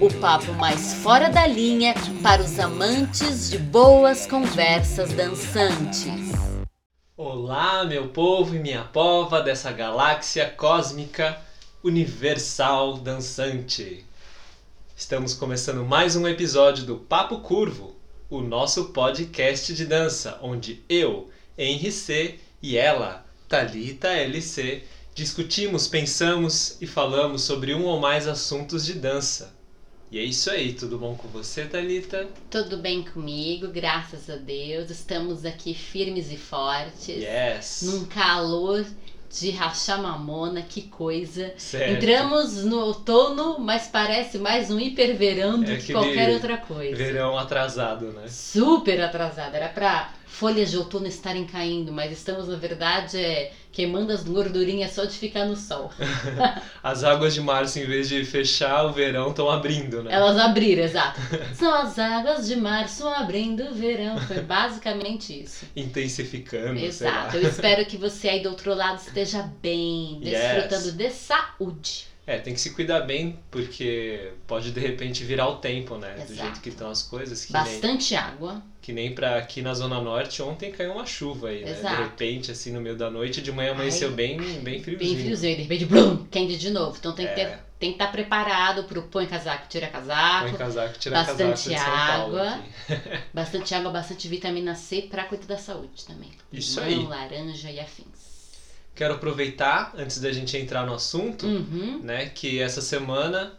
o papo mais fora da linha para os amantes de boas conversas dançantes. Olá, meu povo e minha pova dessa galáxia cósmica universal dançante. Estamos começando mais um episódio do Papo Curvo, o nosso podcast de dança, onde eu, Henry C, e ela, Talita LC, discutimos, pensamos e falamos sobre um ou mais assuntos de dança. E é isso aí, tudo bom com você, Thalita? Tudo bem comigo, graças a Deus. Estamos aqui firmes e fortes. Yes! Num calor de rachar mamona, que coisa. Certo. Entramos no outono, mas parece mais um hiperverão do É que qualquer outra coisa. Verão atrasado, né? Super atrasada. Era pra folhas de outono estarem caindo, mas estamos, na verdade, é, queimando as gordurinhas só de ficar no sol. As águas de março, em vez de fechar o verão, estão abrindo, né? Elas abriram, exato. São as águas de março abrindo o verão. Foi basicamente isso. Intensificando, Exato. Eu espero que você aí do outro lado esteja bem, desfrutando Yes. de saúde. É, tem que se cuidar bem, porque pode de repente virar o tempo, né? Do Exato. jeito que estão as coisas. Que nem, Bastante água. que nem pra aqui na Zona Norte, ontem caiu uma chuva aí, né? Exato. De repente, assim, no meio da noite, de manhã amanheceu Ai, bem, bem friozinho. Bem friozinho. De repente, blum, quente de novo. Então tem que, ter, É. tem que estar preparado pro põe casaco, tira casaco. Põe casaco, tira Bastante casaco água. Bastante água, bastante vitamina C pra cuidar da saúde também. Isso Limão, aí. laranja e afins. Quero aproveitar, antes da gente entrar no assunto, Uhum. né, que essa semana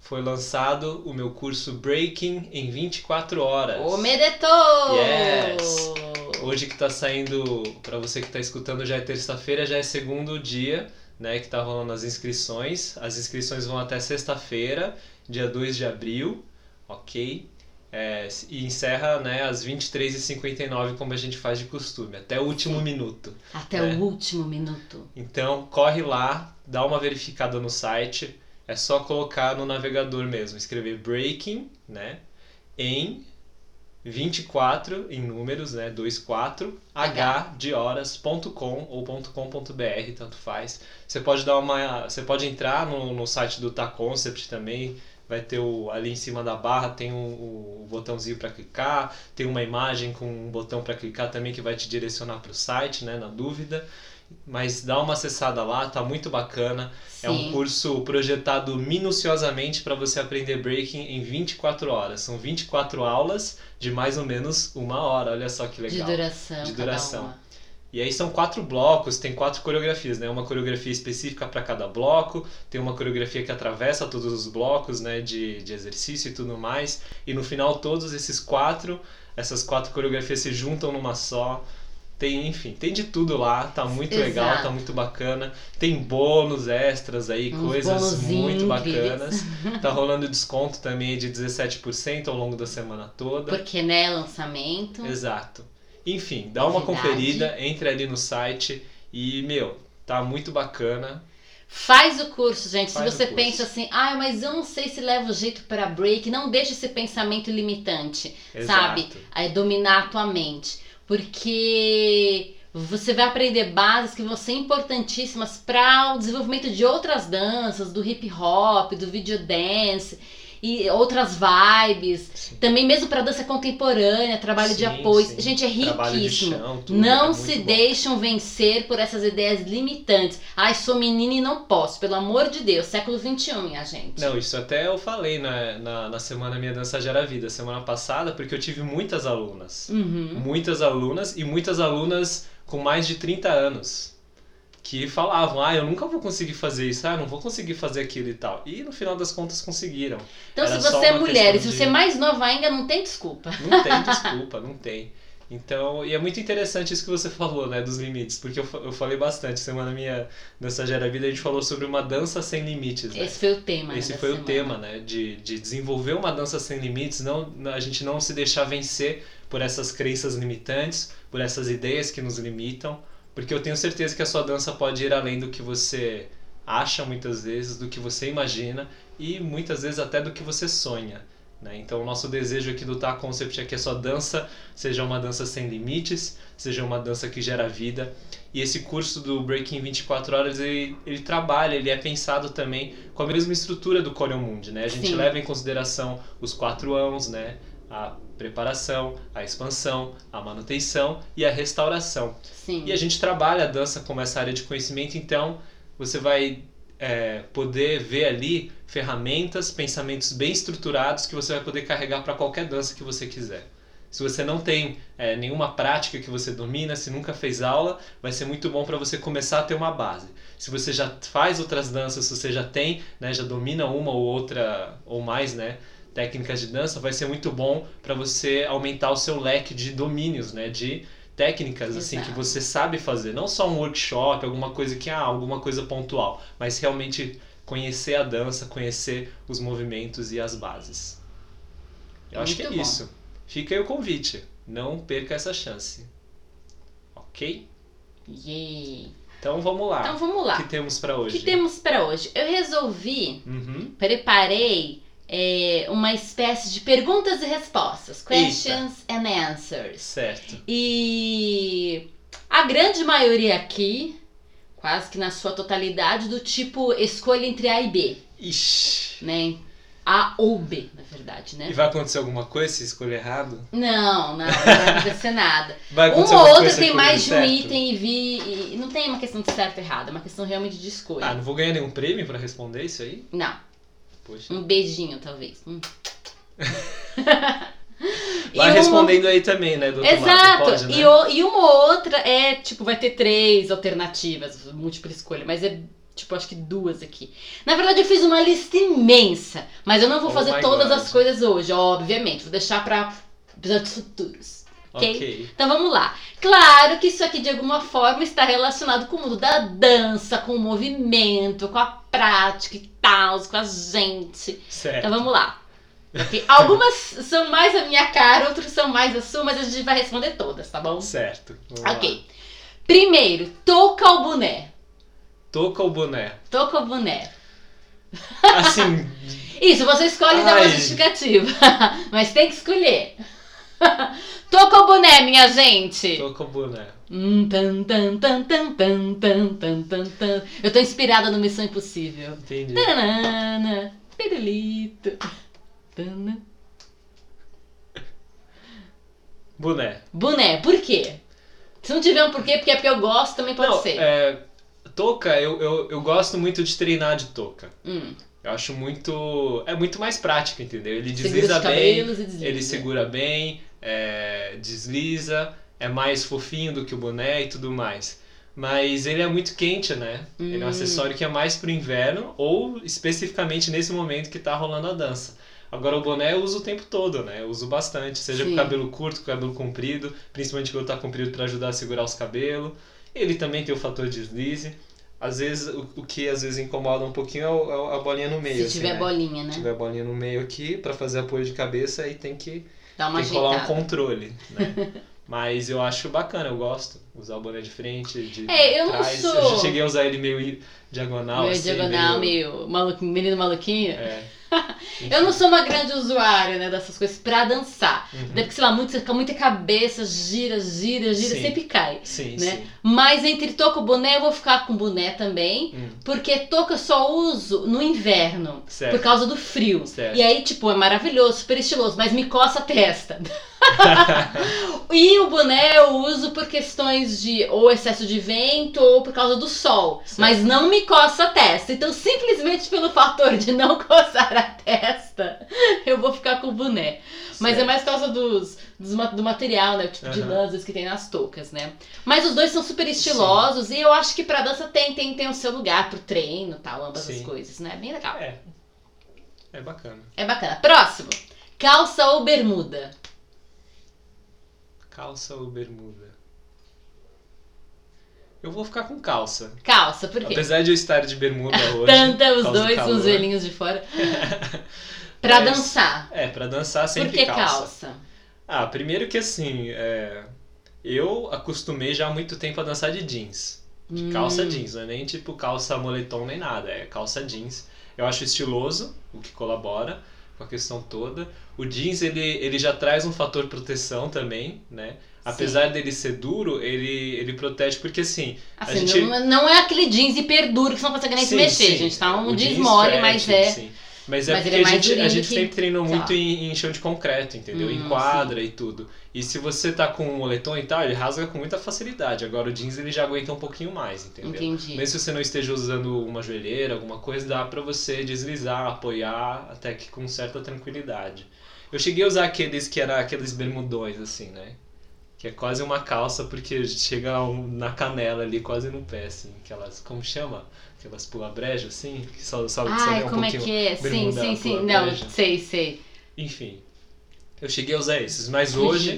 foi lançado o meu curso Breaking em 24 horas. O Medeto! Yes. Hoje que tá saindo, pra você que tá escutando, já é terça-feira, já é segundo dia, né, que tá rolando as inscrições. As inscrições vão até sexta-feira, dia 2 de abril, ok? É, e encerra, né, às 23h59, como a gente faz de costume, até o último Sim. minuto. Até É. o último minuto. Então, corre lá, dá uma verificada no site, é só colocar no navegador mesmo, escrever Breaking, né, em 24 em números, né, 24 h de horas.com ou .com.br, tanto faz. Você pode dar uma, você pode entrar no, no site do Ta Concept também, vai ter o, ali em cima da barra tem o, o botãozinho para clicar, tem uma imagem com um botão para clicar também que vai te direcionar para o site, né, na dúvida. Mas dá uma acessada lá, tá muito bacana. É um Sim. curso projetado minuciosamente para você aprender breaking em 24 horas. São 24 aulas de mais ou menos uma hora. Olha só que De legal. duração. De duração. E aí são quatro blocos, tem quatro coreografias, né? Uma coreografia específica para cada bloco, tem uma coreografia que atravessa todos os blocos, né? De, de exercício e tudo mais. E no final todos esses quatro, essas quatro coreografias se juntam numa só. Tem, enfim, tem de tudo lá, tá muito legal, Exato. tá muito bacana. Tem bônus extras aí, Uns coisas muito bacanas. Tá rolando desconto também de 17% ao longo da semana toda. Porque, né, lançamento. Exato. Enfim, dá uma Novidade. conferida, entre ali no site e, meu, tá muito bacana. Faz o curso, gente. Faz se você pensa assim, ah, mas eu não sei se leva o jeito para break, não deixe esse pensamento limitante, sabe? Exato. A dominar a tua mente. Porque você vai aprender bases que vão ser importantíssimas para o desenvolvimento de outras danças, do hip hop, do video dance e outras vibes. Sim. Também mesmo para dança contemporânea, trabalho de Sim, apoio. sim. Gente, é de riquíssimo. chão, tudo, Não é se bom. deixam vencer por essas ideias limitantes. Ai, sou menina e não posso. Pelo amor de Deus, século XXI, minha gente. Não, isso até eu falei na, na, na semana Minha Dança Gera Vida, semana passada, porque eu tive muitas alunas. Uhum. Muitas alunas e muitas alunas com mais de 30 anos. Que falavam, ah, eu nunca vou conseguir fazer isso, ah, eu não vou conseguir fazer aquilo e tal. E no final das contas conseguiram. Então, Era se você é mulher e se você é mais nova ainda, não tem desculpa. Não tem desculpa, não tem. Então, e é muito interessante isso que você falou, né, dos limites, porque eu, eu falei bastante semana minha dança gera vida, a gente falou sobre uma dança sem limites, né? Esse foi o tema. né, Esse da foi o semana. tema, né? De, de desenvolver uma dança sem limites, não, a gente não se deixar vencer por essas crenças limitantes, por essas ideias que nos limitam, porque eu tenho certeza que a sua dança pode ir além do que você acha muitas vezes, do que você imagina e muitas vezes até do que você sonha. Né? Então, o nosso desejo aqui do Ta Concept é que a sua dança seja uma dança sem limites, seja uma dança que gera vida. E esse curso do Breaking 24 Horas, ele, ele trabalha, ele é pensado também com a mesma estrutura do Coreon Mundi, né? A gente Sim. leva em consideração os quatro ãos, né? A preparação, a expansão, a manutenção e a restauração. Sim. E a gente trabalha a dança como essa área de conhecimento, então você vai é, poder ver ali ferramentas, pensamentos bem estruturados que você vai poder carregar para qualquer dança que você quiser. Se você não tem é, nenhuma prática que você domina, se nunca fez aula, vai ser muito bom para você começar a ter uma base. Se você já faz outras danças, se você já tem, né, já domina uma ou outra ou mais, né, técnicas de dança, vai ser muito bom para você aumentar o seu leque de domínios, né, de técnicas assim que Exato. você sabe fazer, não só um workshop, alguma coisa que ah, alguma coisa pontual, mas realmente conhecer a dança, conhecer os movimentos e as bases. Eu acho que é Muito bom. isso. Fica aí o convite. Não perca essa chance. Ok? Yay. Então vamos lá. Então vamos O lá. que temos pra O hoje? que temos para hoje? Eu resolvi, Uhum. preparei é, uma espécie de perguntas e respostas, questions and answers. Certo. E a grande maioria aqui, quase que na sua totalidade, do tipo escolha entre A e B, Ixi. né? A ou B, na verdade, E né? vai acontecer alguma coisa se escolher errado? Não, não, não vai acontecer nada. Vai acontecer Uma ou se tem mais de um certo? item e vi. E não tem uma questão de certo e errado, é uma questão realmente de escolha. Ah, não vou ganhar nenhum prêmio pra responder isso aí? Não, Poxa. um beijinho talvez. Hum. Vai E uma- respondendo aí também, né? Do Exato. pode, né? e, o- e uma outra é, tipo, vai ter três alternativas, múltipla escolha, mas é, tipo, acho que duas aqui. Na verdade, eu fiz uma lista imensa, mas eu não vou Oh fazer todas God. as coisas hoje, obviamente. Vou deixar pra episódios futuros. Ok? Ok. Então vamos lá. Claro que isso aqui de alguma forma está relacionado com o mundo da dança, com o movimento, com a prática e tal, com a gente. Certo. Então vamos lá. Ok? Algumas são mais a minha cara, outras são mais a sua, mas a gente vai responder todas, tá bom? Certo. Vamos lá. Ok. Primeiro, toca o boné. Toca o boné. Toca o boné. Assim, Isso, você escolhe dar uma Ai. justificativa. mas tem que escolher. Toca o boné, minha gente! Tocobuné. Hum, eu tô inspirada no Missão Impossível. Entendi. Tanana, pirulito. Tanana. Boné. Boné, por quê? Se não tiver um porquê, porque é porque eu gosto, também pode não, ser. É, toca, eu, eu, eu gosto muito de treinar de toca. Hum. Eu acho muito. É muito mais prático, entendeu? Ele desliza bem. Ele segura bem é, desliza, é mais fofinho do que o boné e tudo mais. Mas ele é muito quente, né? Ele é um Hum. acessório que é mais pro inverno ou especificamente nesse momento que tá rolando a dança. Agora o boné eu uso o tempo todo, né? Eu uso bastante, seja Sim. com cabelo curto, com cabelo comprido, principalmente quando tá comprido para ajudar a segurar os cabelos. Ele também tem o fator deslize. Às vezes, o, o que às vezes incomoda um pouquinho é, o- é a bolinha no meio. Se assim, tiver né? bolinha, né? Se tiver bolinha no meio aqui, para fazer apoio de cabeça, aí tem que, Dá uma tem que rolar um controle, né? Mas eu acho bacana, eu gosto. Usar o boné de frente, de É, eu não trás. sou- Eu já cheguei a usar ele meio diagonal, meio assim, diagonal, meio, maluquinho, menino maluquinho. É. Eu não sou uma grande usuária, né, dessas coisas pra dançar. Uhum. Até porque, sei lá, muito, você fica muita cabeça, gira, gira, gira, Sim. sempre cai. Sim, né? sim. Mas entre touca e boné, eu vou ficar com boné também. Hum, Porque touca eu só uso no inverno. certo. Por causa do frio. Certo. E aí, tipo, é maravilhoso, super estiloso, mas me coça a testa. e o boné eu uso por questões de ou excesso de vento ou por causa do sol. Certo. Mas não me coça a testa. Então, simplesmente pelo fator de não coçar a testa, eu vou ficar com o boné. Mas é mais por causa dos, dos do material, né? O tipo de Aham. lãs que tem nas toucas, né? Mas os dois são super estilosos e eu acho que pra dança tem, tem, tem o seu lugar pro treino e tal, ambas as Sim. coisas, né? Bem legal. É. É bacana. É bacana. Próximo. Calça ou bermuda? Calça ou bermuda? Eu vou ficar com calça. Calça, por quê? Apesar de eu estar de bermuda hoje. Tanta, os dois com os velhinhos de fora. pra Mas- dançar. É, pra dançar sempre Por que calça. calça? Ah, primeiro que assim, é, eu acostumei já há muito tempo a dançar de jeans. De Hum. calça jeans, não é nem tipo calça moletom nem nada, é calça jeans. Eu acho estiloso, o que colabora com a questão toda. O jeans, ele, ele já traz um fator proteção também, né? Apesar dele ser duro, ele, ele protege, porque assim, Assim, gente- não, não é aquele jeans hiper duro que você não consegue nem se Sim, mexer, sim. gente. Tá um O jeans mole, stretch, mas é. sim. Mas é Mas porque é a gente, a gente que- sempre treinou sei muito em, em chão de concreto, entendeu? Hum, em quadra e tudo. E se você tá com um moletom e tal, ele rasga com muita facilidade. Agora o jeans ele já aguenta um pouquinho mais, entendeu? Entendi. Mesmo se você não esteja usando uma joelheira, alguma coisa, dá pra você deslizar, apoiar, até que com certa tranquilidade. Eu cheguei a usar aqueles que eram aqueles bermudões, assim, né? Que é quase uma calça, porque chega um- na canela ali, quase no pé, assim. Aquelas, como chama? Aquelas pula-brejo, assim, que só, só, só Ai, vem um como é que é? Sim, sim, sim. pula Não, brejo. sei, sei. Enfim, eu cheguei a usar esses, mas hoje...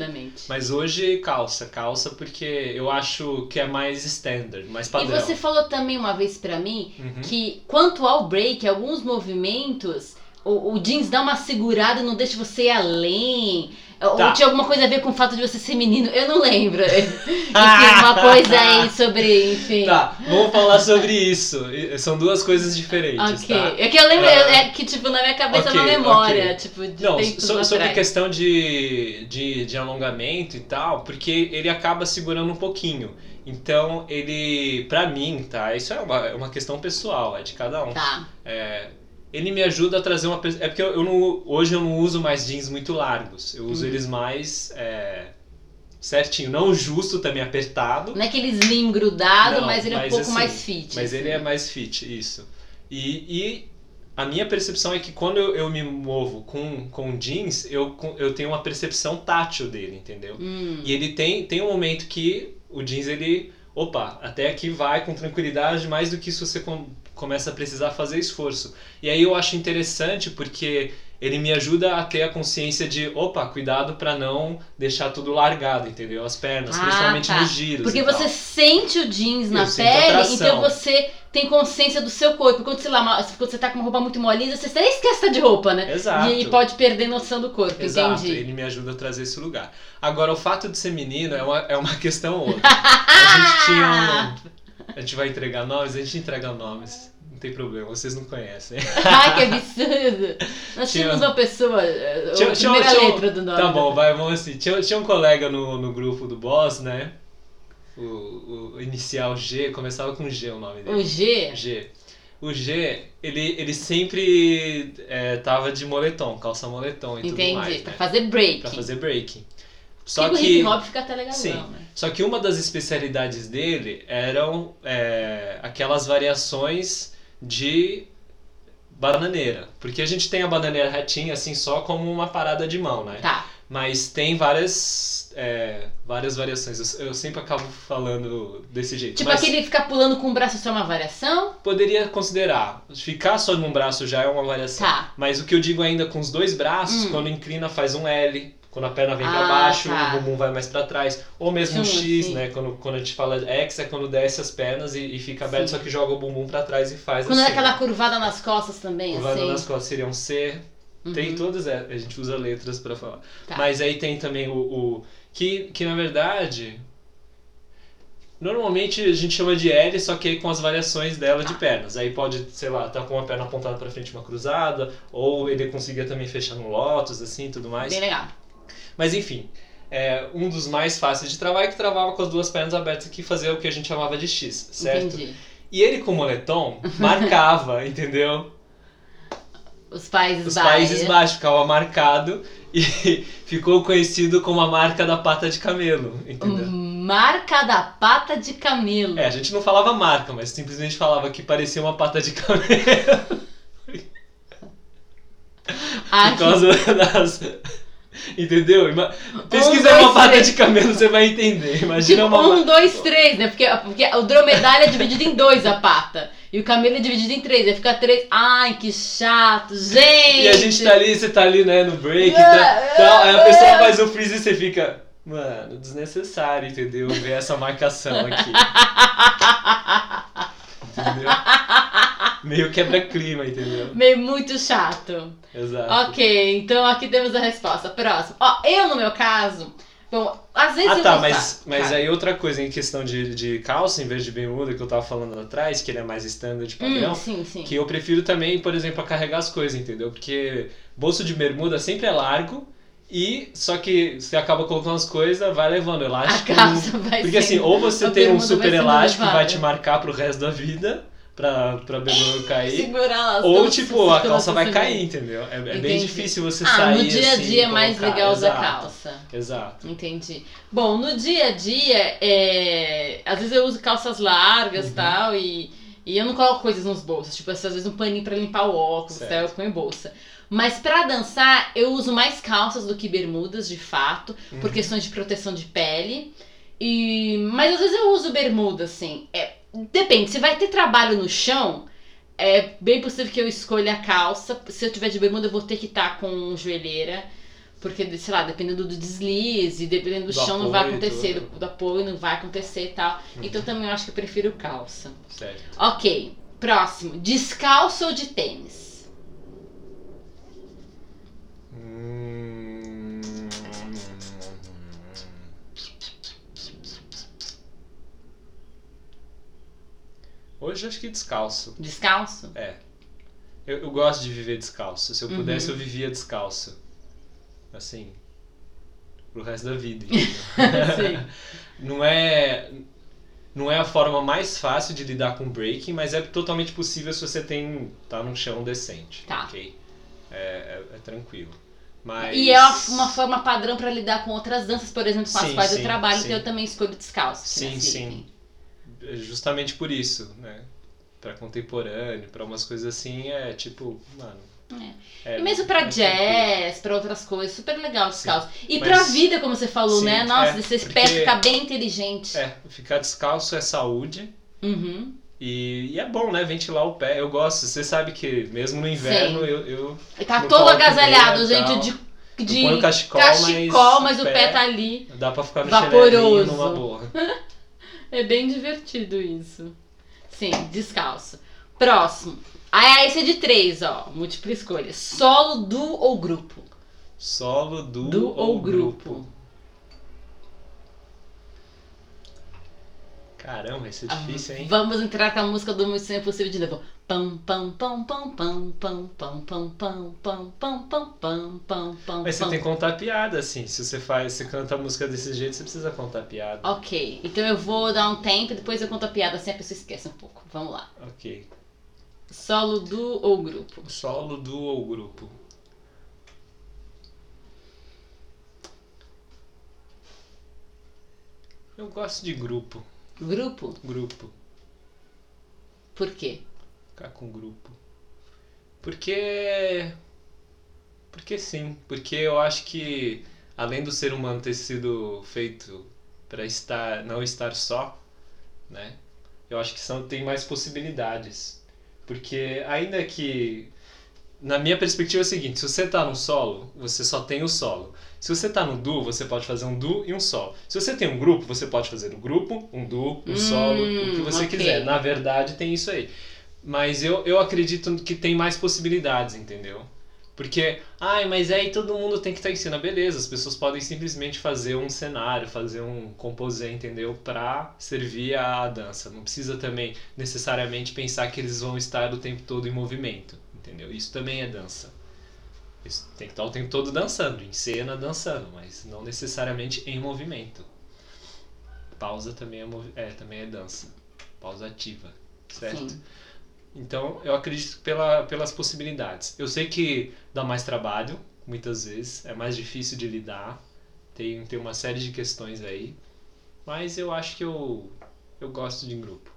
Mas hoje calça, calça porque eu acho que é mais standard, mais E padrão. você falou também uma vez pra mim Uhum. que quanto ao break, alguns movimentos, o, o jeans dá uma segurada e não deixa você ir além. Ou Tá. tinha alguma coisa a ver com o fato de você ser menino. Eu não lembro. enfim, uma coisa aí sobre, enfim. Tá, vamos falar sobre isso. São duas coisas diferentes, Ok. tá? É que eu lembro, Ah. é que tipo, na minha cabeça é Ok, uma memória, ok. tipo, de Não, so- sobre atrás. questão de, de, de alongamento e tal, porque ele acaba segurando um pouquinho. Então, ele, pra mim, tá? Isso é uma, é uma questão pessoal, é de cada um. Tá. É, ele me ajuda a trazer uma. É porque eu, eu não, hoje eu não uso mais jeans muito largos. Eu uso Hum. eles mais é, certinho. Não justo também apertado. Não é aquele slim grudado, Não, mas ele é um mas pouco assim, mais fit. Mas ele é assim. mais fit, isso. E, e a minha percepção é que quando eu, eu me movo com, com jeans, eu, eu tenho uma percepção tátil dele, entendeu? Hum. E ele tem, tem um momento que o jeans ele. Opa, até aqui vai com tranquilidade, mais do que isso você começa a precisar fazer esforço. E aí eu acho interessante porque ele me ajuda a ter a consciência de, opa, cuidado pra não deixar tudo largado, entendeu? As pernas, Ah, principalmente tá. nos giros. Porque e tal. você sente o jeans na Eu pele, então você tem consciência do seu corpo. Quando, sei lá, quando você tá com uma roupa muito molinha, você até esquece que de roupa, né? Exato. E, e pode perder noção do corpo, Exato, entendi. ele me ajuda a trazer esse lugar. Agora, o fato de ser menino é uma, é uma questão outra. A gente tinha um... A gente vai entregar nomes? A gente entrega nomes. Não tem problema, vocês não conhecem. Ai, que absurdo! Nós Tinha- tínhamos uma pessoa, eh, Tinha- a tinha- primeira tinha letra do nome. Tá bom, vai, vamos assim. Tinha, tinha um colega no, no grupo do Boss, né? O, o inicial G, começava com G o nome dele. O G? G. O G, ele, ele sempre é, tava de moletom, calça moletom e Entendi, tudo mais. pra né? fazer break. Pra fazer breaking. Só que o que. hip hop fica até legalão, Sim. né? Só que uma das especialidades dele eram é, aquelas variações de bananeira. Porque a gente tem a bananeira retinha assim só como uma parada de mão, né? Tá. Mas tem várias, é, várias variações. Eu, eu sempre acabo falando desse jeito. Tipo Mas aquele ficar pulando com o braço só é uma variação? poderia considerar. Ficar só num braço já é uma variação. Tá. Mas o que eu digo ainda com os dois braços, Hum. quando inclina faz um L. Quando a perna vem Ah, baixo, tá. o bumbum vai mais pra trás. Ou mesmo um X, sim. né? Quando, quando a gente fala X é quando desce as pernas e, e fica aberto, Sim. só que joga o bumbum pra trás e faz Quando é assim. aquela curvada nas costas também, Curvada assim. nas costas seria um C. Tem Uhum. todas, é, a gente usa letras pra falar. Tá. Mas aí tem também o, o que, que na verdade normalmente a gente chama de L, só que aí com as variações dela de Tá. pernas. Aí pode, sei lá, tá com uma perna apontada pra frente, uma cruzada, ou ele conseguia também fechar no lótus assim, e tudo mais. Bem legal. Mas enfim, é, um dos mais fáceis de travar é que travava com as duas pernas abertas que fazia o que a gente chamava de X, certo? Entendi. E ele com moletom marcava, entendeu? Os países Os. Países Baixos ficava marcado e ficou conhecido como a marca da pata de camelo, entendeu? Marca da pata de camelo. É, a gente não falava marca, mas simplesmente falava que parecia uma pata de camelo por causa das. Entendeu? Pesquisa Um, dois, uma pata três. de camelo, você vai entender. Imagina Tipo, uma. um, dois, três, né? Porque, porque o dromedário é dividido em dois a pata. E o camelo é dividido em três. Aí fica três. Ai, que chato, gente! E a gente tá ali, você tá ali, né, no break e tal, tal, aí a pessoa faz o freeze e você fica. Mano, desnecessário, entendeu? Ver essa marcação aqui. entendeu? Meio quebra-clima, entendeu? Meio muito chato. Exato. Ok, então aqui temos a resposta. Próximo. Ó, eu no meu caso, bom, às vezes Ah eu tá, vou mas, mas Cara, aí outra coisa em questão de, de calça, em vez de bermuda, que eu tava falando lá atrás, que ele é mais standard padrão, Hum, sim, sim. que eu prefiro também, por exemplo, a carregar as coisas, entendeu? Porque bolso de bermuda sempre é largo e só que você acaba colocando as coisas, vai levando A elástico. calça vai Porque assim, sendo- ou você a tem um super elástico que vai te marcar pro resto da vida, pra, pra bermuda não cair. Segurar lá. Ou tipo, a calça vai cair, entendeu? É, é bem difícil você Ah, sair no dia a assim, dia é mais colocar. legal usar calça. Exato. Entendi. Bom, no dia a dia, é... às vezes eu uso calças largas e Uhum. tal, e, e eu não coloco coisas nos bolsos. Tipo, às vezes um paninho pra limpar o óculos, Certo. tal, eu ponho bolsa. Mas pra dançar, eu uso mais calças do que bermudas, de fato, por Uhum. questões de proteção de pele. E... Mas às vezes eu uso bermuda, assim. É... Depende, se vai ter trabalho no chão, é bem possível que eu escolha a calça. Se eu tiver de bermuda, eu vou ter que estar com joelheira. Porque, sei lá, dependendo do deslize, dependendo do, Do chão, não vai acontecer, do, do apoio não vai acontecer e tal. Uhum. Então também eu acho que eu prefiro calça. Certo. Ok, próximo. Descalço ou de tênis? Hum... Hoje acho que descalço. Descalço? É. Eu, eu gosto de viver descalço. Se eu Uhum. pudesse, eu vivia descalço. Assim. Pro resto da vida. não é. Não é a forma mais fácil de lidar com breaking, mas é totalmente possível se você tem. tá num chão decente. Tá. Ok? É, é, é tranquilo. Mas... E é uma, forma padrão pra lidar com outras danças, por exemplo, com as Sim, quais eu trabalho, sim. então eu também escolho descalço. Sim, sim. É Justamente por isso, né? Pra contemporâneo, pra umas coisas assim, é tipo, mano. É. é E mesmo pra é jazz, pra outras coisas, super legal descalço. E Mas- pra vida, como você falou, Sim, né? Nossa, é, esse pé ficar bem inteligente. É, ficar descalço é saúde. Uhum. E, e é bom, né? Ventilar o pé. Eu gosto. Você sabe que mesmo no inverno Sim. eu, eu, E tá todo agasalhado, e gente, tal. de, eu de ponho cachecol, cachecol, mas, mas, o pé tá ali. Dá pra ficar Vaporoso. numa boa. É bem divertido isso. Sim, descalço. Próximo. Ah, esse é de três, ó. Múltipla escolha. Solo, duo ou grupo? Solo, duo, Du ou ou grupo? grupo? Caramba, isso é difícil, hein? Vamos entrar com a música do Missão Impossível de novo. Pam, pam, pam, pam, pam, pam, pam, pam, pam, pam, pam, pam, pam, pam, pam, Mas você tem que contar piada, assim. Se você faz, você canta a música desse jeito, você precisa contar piada. Ok, então eu vou dar um tempo e depois eu conto a piada, assim a pessoa esquece um pouco. Vamos lá. Ok. Solo, duo ou grupo? Solo, duo ou grupo? Eu gosto de grupo. Grupo? Grupo. Por quê? Ficar com grupo. Porque. Porque sim. Porque eu acho que além do ser humano ter sido feito para estar não estar só, né? Eu acho que são, tem mais possibilidades. Porque ainda que na minha perspectiva é o seguinte, se você tá no solo, você só tem o solo. Se você tá no duo, você pode fazer um duo e um solo. Se você tem um grupo, você pode fazer um grupo, um duo, um Hum, solo, o que você ok. quiser. Na verdade, tem isso aí. Mas eu, eu acredito que tem mais possibilidades, entendeu? Porque, ai, mas aí todo mundo tem que estar em cena. Beleza, as pessoas podem simplesmente fazer um cenário, fazer um composé, entendeu? Pra servir a dança. Não precisa também necessariamente pensar que eles vão estar o tempo todo em movimento, entendeu? Isso também é dança. Isso tem que estar o tempo todo dançando, em cena dançando, mas não necessariamente em movimento. Pausa também é, movi- é, também é dança. Pausa ativa, certo? Sim. Então, eu acredito pela, pelas possibilidades. Eu sei que dá mais trabalho, muitas vezes, é mais difícil de lidar, tem, tem uma série de questões aí, mas eu acho que eu, eu gosto de grupo.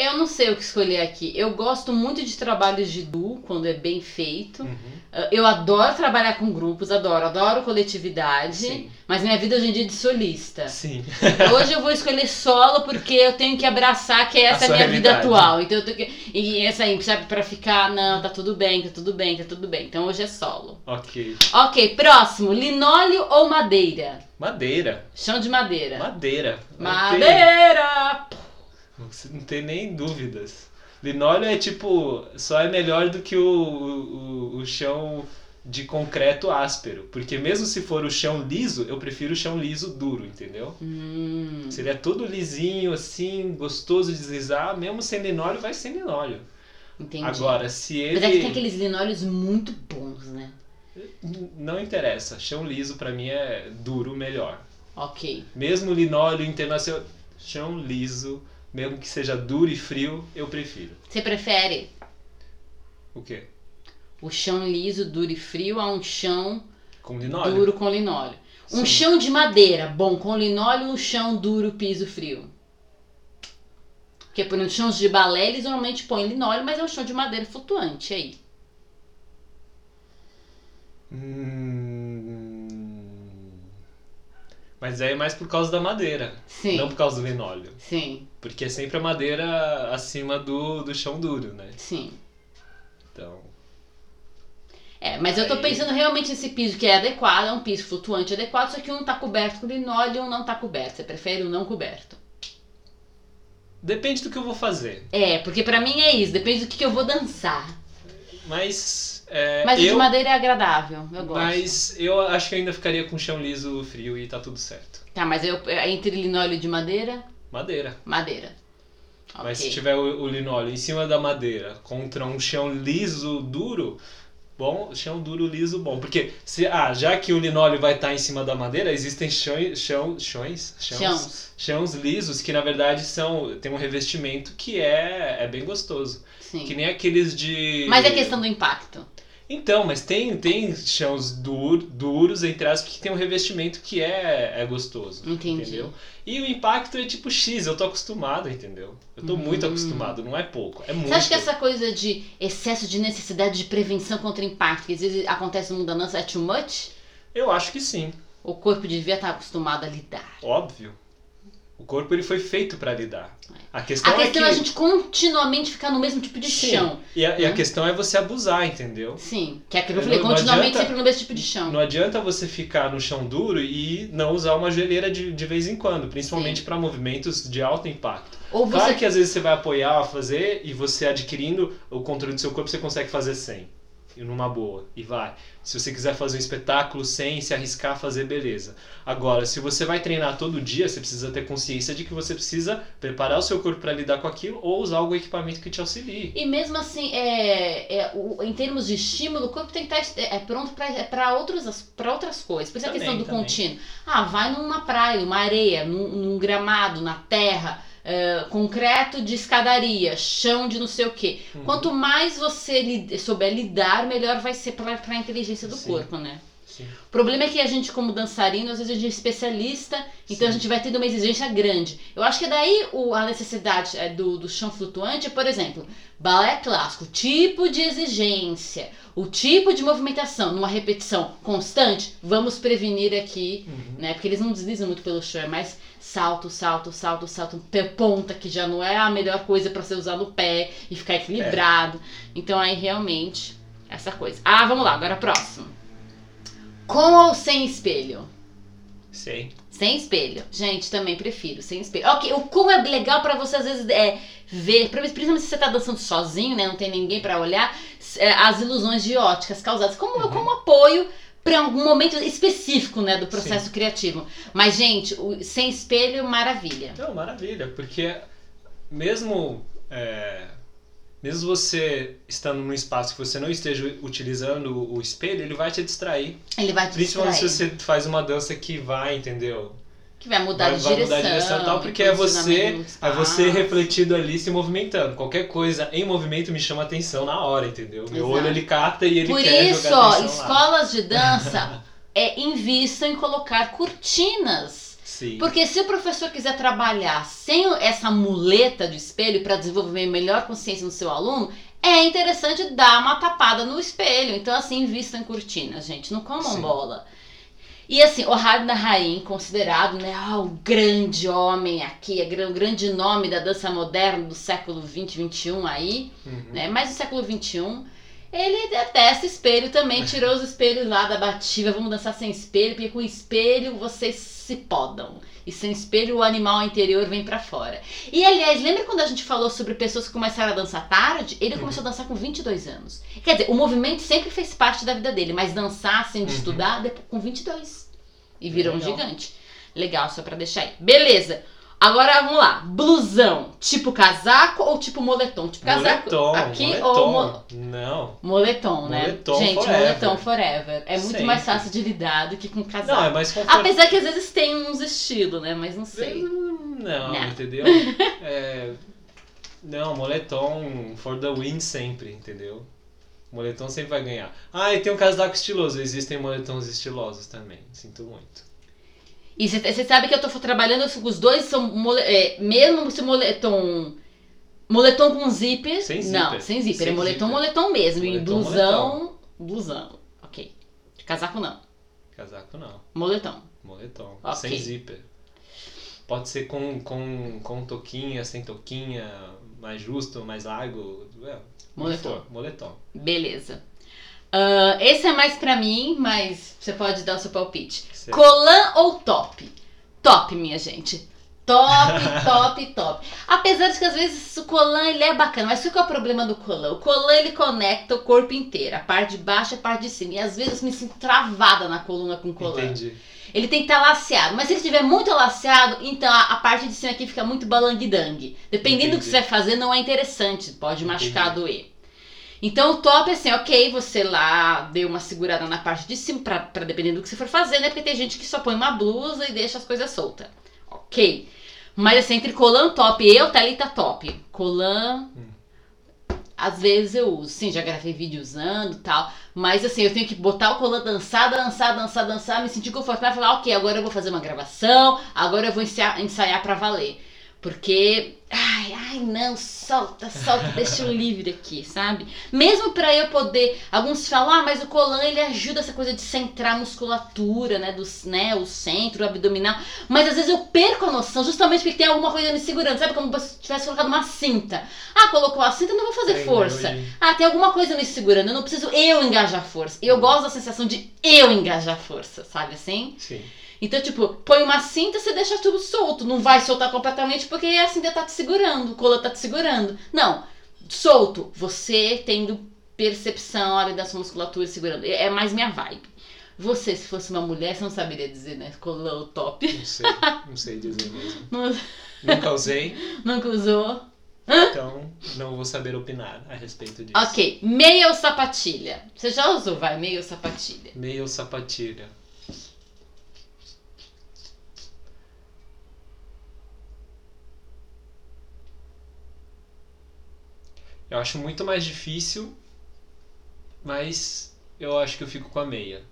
Eu não sei o que escolher aqui. Eu gosto muito de trabalhos de duo, quando é bem feito. Uhum. Uh, Eu adoro trabalhar com grupos, adoro, adoro coletividade. Sim. Mas minha vida hoje em dia é de solista. Sim. Hoje eu vou escolher solo porque eu tenho que abraçar que essa é a minha vida realidade. atual. Então eu tenho que. E essa aí, sabe, pra ficar, não, tá tudo bem, tá tudo bem, tá tudo bem. Então hoje é solo. ok. Ok, próximo: linóleo ou madeira? Madeira. Chão de madeira. Madeira. Tem- Madeira! Você não tem nem dúvidas. Linóleo é tipo, só é melhor do que o, o, o chão de concreto áspero. Porque mesmo se for o chão liso, eu prefiro o chão liso duro, entendeu? Hum, Se ele é todo lisinho, assim, gostoso de deslizar, mesmo sem linóleo, vai sem linóleo. entendi. Agora, se ele. Mas é que tem aqueles linóleos muito bons, né? Não interessa. Chão liso pra mim é duro melhor. Ok. Mesmo linóleo internacional. Chão liso, mesmo que seja duro e frio, eu prefiro. Você prefere O quê? o chão liso, duro e frio a um chão Com linóleo? duro com linóleo? Um Sim. chão de madeira bom com linóleo um chão duro, piso frio? Porque, por exemplo, chãos de balé, eles normalmente põem linóleo, mas é um chão de madeira flutuante aí. Hum... Mas é mais por causa da madeira, Sim. não por causa do linóleo. Sim, Porque é sempre a madeira acima do, do chão duro, né? sim. Então. É, mas eu tô Aí- pensando realmente nesse piso que é adequado, é um piso flutuante adequado, só que um tá coberto com linóleo e um não tá coberto. Você prefere o não coberto? Depende do que eu vou fazer. É, porque pra mim é isso, depende do que, que eu vou dançar. Mas. é, Mas o eu, de madeira é agradável, eu gosto. Mas eu acho que ainda ficaria com chão liso frio e tá tudo certo. Tá, mas eu, entre linóleo de madeira, Madeira. madeira. Mas se tiver o, o linóleo em cima da madeira contra um chão liso duro, bom, chão duro liso bom. Porque se ah, já que o linóleo vai estar em cima da madeira, existem chões, chão, chões, chãos, Chãos. chãos lisos que na verdade são tem um revestimento que é, é bem gostoso. Sim. Que nem aqueles de Mas é questão do impacto. Então, mas tem, tem chãos dur, duros, entre aspas, que tem um revestimento que é, é gostoso. Entendi. Entendeu? E o impacto é tipo X, eu tô acostumado, entendeu? Eu tô muito Hum. acostumado, não é pouco, é muito. Você acha que essa coisa de excesso de necessidade de prevenção contra impacto, que às vezes acontece no dança, é too much? Eu acho que sim, O corpo devia estar acostumado a lidar. óbvio. O corpo ele foi feito pra lidar. A questão, A questão é, é a que gente continuamente ficar no mesmo tipo de Sim. chão. E a, e a né? questão é você abusar, entendeu? Sim, que é aquilo que eu Não- falei, não continuamente adianta- sempre no mesmo tipo de chão. Não adianta você ficar no chão duro e não usar uma joelheira de, de vez em quando, principalmente para movimentos de alto impacto. Ou você Claro que às vezes você vai apoiar, fazer, e você adquirindo o controle do seu corpo, você consegue fazer sem. Numa boa. E vai. Se você quiser fazer um espetáculo sem se arriscar a fazer, beleza. Agora, se você vai treinar todo dia, você precisa ter consciência de que você precisa preparar o seu corpo para lidar com aquilo ou usar algum equipamento que te auxilie. E mesmo assim, é, é, o- em termos de estímulo, o corpo tem que estar é, pronto para outras, pra outras coisas. Por isso a Também, questão do também. contínuo. Ah, vai numa praia, numa areia, num, num gramado, na terra, é, concreto de escadaria, chão de não sei o quê. Uhum. Quanto mais você li- souber lidar, melhor vai ser para a inteligência do Sim. corpo, né? Sim. O problema é que a gente, como dançarino, às vezes a gente é especialista, então Sim. a gente vai tendo uma exigência grande. Eu acho que daí o, a necessidade é, do, do chão flutuante, por exemplo, balé clássico, tipo de exigência, o tipo de movimentação, numa repetição constante, vamos prevenir aqui, Uhum. né? Porque eles não deslizam muito pelo chão, é mais salto, salto, salto, salto, pé ponta, que já não é a melhor coisa para você usar no pé e ficar equilibrado. Então aí realmente, essa coisa. Ah, vamos lá, agora próximo. Com ou sem espelho? Sei. Sem espelho. Gente, também prefiro sem espelho. Ok, o como é legal pra você às vezes é ver, principalmente se você tá dançando sozinho, né, não tem ninguém pra olhar, é, as ilusões de óticas causadas como, Uhum. como apoio pra algum momento específico, né, do processo criativo. Mas gente, o, sem espelho, maravilha. Não, maravilha, porque mesmo é, mesmo você estando num espaço que você não esteja utilizando o espelho, ele vai te distrair. Ele vai te Principalmente se distrair, você faz uma dança que vai, entendeu? que vai mudar, vai, de, vai direção, mudar de direção e tal, porque é você, é você refletido ali se movimentando. Qualquer coisa em movimento me chama atenção na hora, entendeu? Meu Exato. olho ele capta e ele Por quer isso, jogar atenção lá. escolas de dança é, invistam em colocar cortinas Sim. Porque se o professor quiser trabalhar sem essa muleta do espelho para desenvolver melhor consciência no seu aluno, é interessante dar uma tapada no espelho. Então, assim, invistam em cortinas, gente. Não comam Sim. bola. E assim, o Ohad Nahaim, considerado né, o grande homem aqui, é o grande nome da dança moderna do século 20, 21 aí, Uhum. né? Mas do século 21, ele detesta espelho também, tirou os espelhos lá da bativa, vamos dançar sem espelho, porque com espelho vocês se podam. E sem espelho o animal interior vem pra fora. E aliás, lembra quando a gente falou sobre pessoas que começaram a dançar tarde? Ele Uhum. começou a dançar com 22 anos. Quer dizer, o movimento sempre fez parte da vida dele, mas dançar sem de Uhum. estudar depois, com 22. E virou um Legal. gigante. Legal, só pra deixar aí. Beleza. Agora vamos lá. Blusão, tipo casaco ou tipo moletom? Tipo casaco Moletom, aqui moletom. ou mo- Não. moletom, né? Moletom Gente, forever. moletom forever. É muito Sempre. mais fácil de lidar do que com casaco. Não, é mais confortável. Apesar que às vezes tem uns estilos, né? Mas não sei. Não, Não. entendeu? É, não, moletom for the win sempre, entendeu? Moletom sempre vai ganhar. Ah, e tem um casaco estiloso. Existem moletons estilosos também. Sinto muito. E você sabe que eu tô trabalhando, os dois são mole, é, mesmo se moletom. Moletom com zíper. Sem Não, zíper. sem zíper. Sem é moletom, zíper. moletom mesmo. e Moletom, blusão. Blusão. Ok. Casaco não. Casaco não. Moletom. Moletom. Ok. Sem zíper. Pode ser com, com, com toquinha, sem toquinha, mais justo, mais largo. É, Moletom. Moletom. Beleza. Ah, esse é mais pra mim, mas você pode dar o seu palpite. Certo. Colã ou top? Top, minha gente. Top, top, top. Apesar de que às vezes o colã ele é bacana, mas qual que é o problema do colã? O colã ele conecta o corpo inteiro, a parte de baixo e a parte de cima. E às vezes eu me sinto travada na coluna com o colã. Entendi. Ele tem que estar laceado, mas se ele estiver muito laceado, então a, a parte de cima aqui fica muito balangue-dangue. Dependendo do que Entendi. você vai fazer, não é interessante, pode machucar, doer. Então o top é assim, ok, você lá deu uma segurada na parte de cima, pra, pra dependendo do que você for fazer, né? Porque tem gente que só põe uma blusa e deixa as coisas soltas. Ok. Mas assim, entre colã top, eu, Thalita top. Colã. Às vezes eu uso. Sim, já gravei vídeo usando e tal. Mas assim, eu tenho que botar o colã, dançar, dançar, dançar, dançar, me sentir confortável e falar, ok, agora eu vou fazer uma gravação, agora eu vou ensaiar, ensaiar pra valer. Porque, ai, ai, não, solta, solta, deixa eu livre aqui, sabe? Mesmo pra eu poder, alguns falam, ah, mas o colã ele ajuda essa coisa de centrar a musculatura, né, dos, né, o centro, o abdominal. Mas às vezes eu perco a noção, justamente porque tem alguma coisa me segurando, sabe? Como se tivesse colocado uma cinta. Ah, colocou a cinta, eu não vou fazer Entendeu, força. Ah, tem alguma coisa me segurando, eu não preciso eu engajar força. Eu gosto da sensação de eu engajar força, sabe assim? Sim. Então, tipo, põe uma cinta, você deixa tudo solto. Não vai soltar completamente porque a cinta tá te segurando, o cola tá te segurando. Não, solto. Você tendo percepção ali da sua musculatura segurando. É é mais minha vibe. Você, se fosse uma mulher, você não saberia dizer, né? Colão top. Não sei. Não sei dizer mesmo. Não- Nunca usei, Nunca usou. então não vou saber opinar a respeito disso. Ok, meia ou sapatilha? Você já usou, vai, meia ou sapatilha? Meia ou sapatilha? Eu acho muito mais difícil, mas eu acho que eu fico com a meia.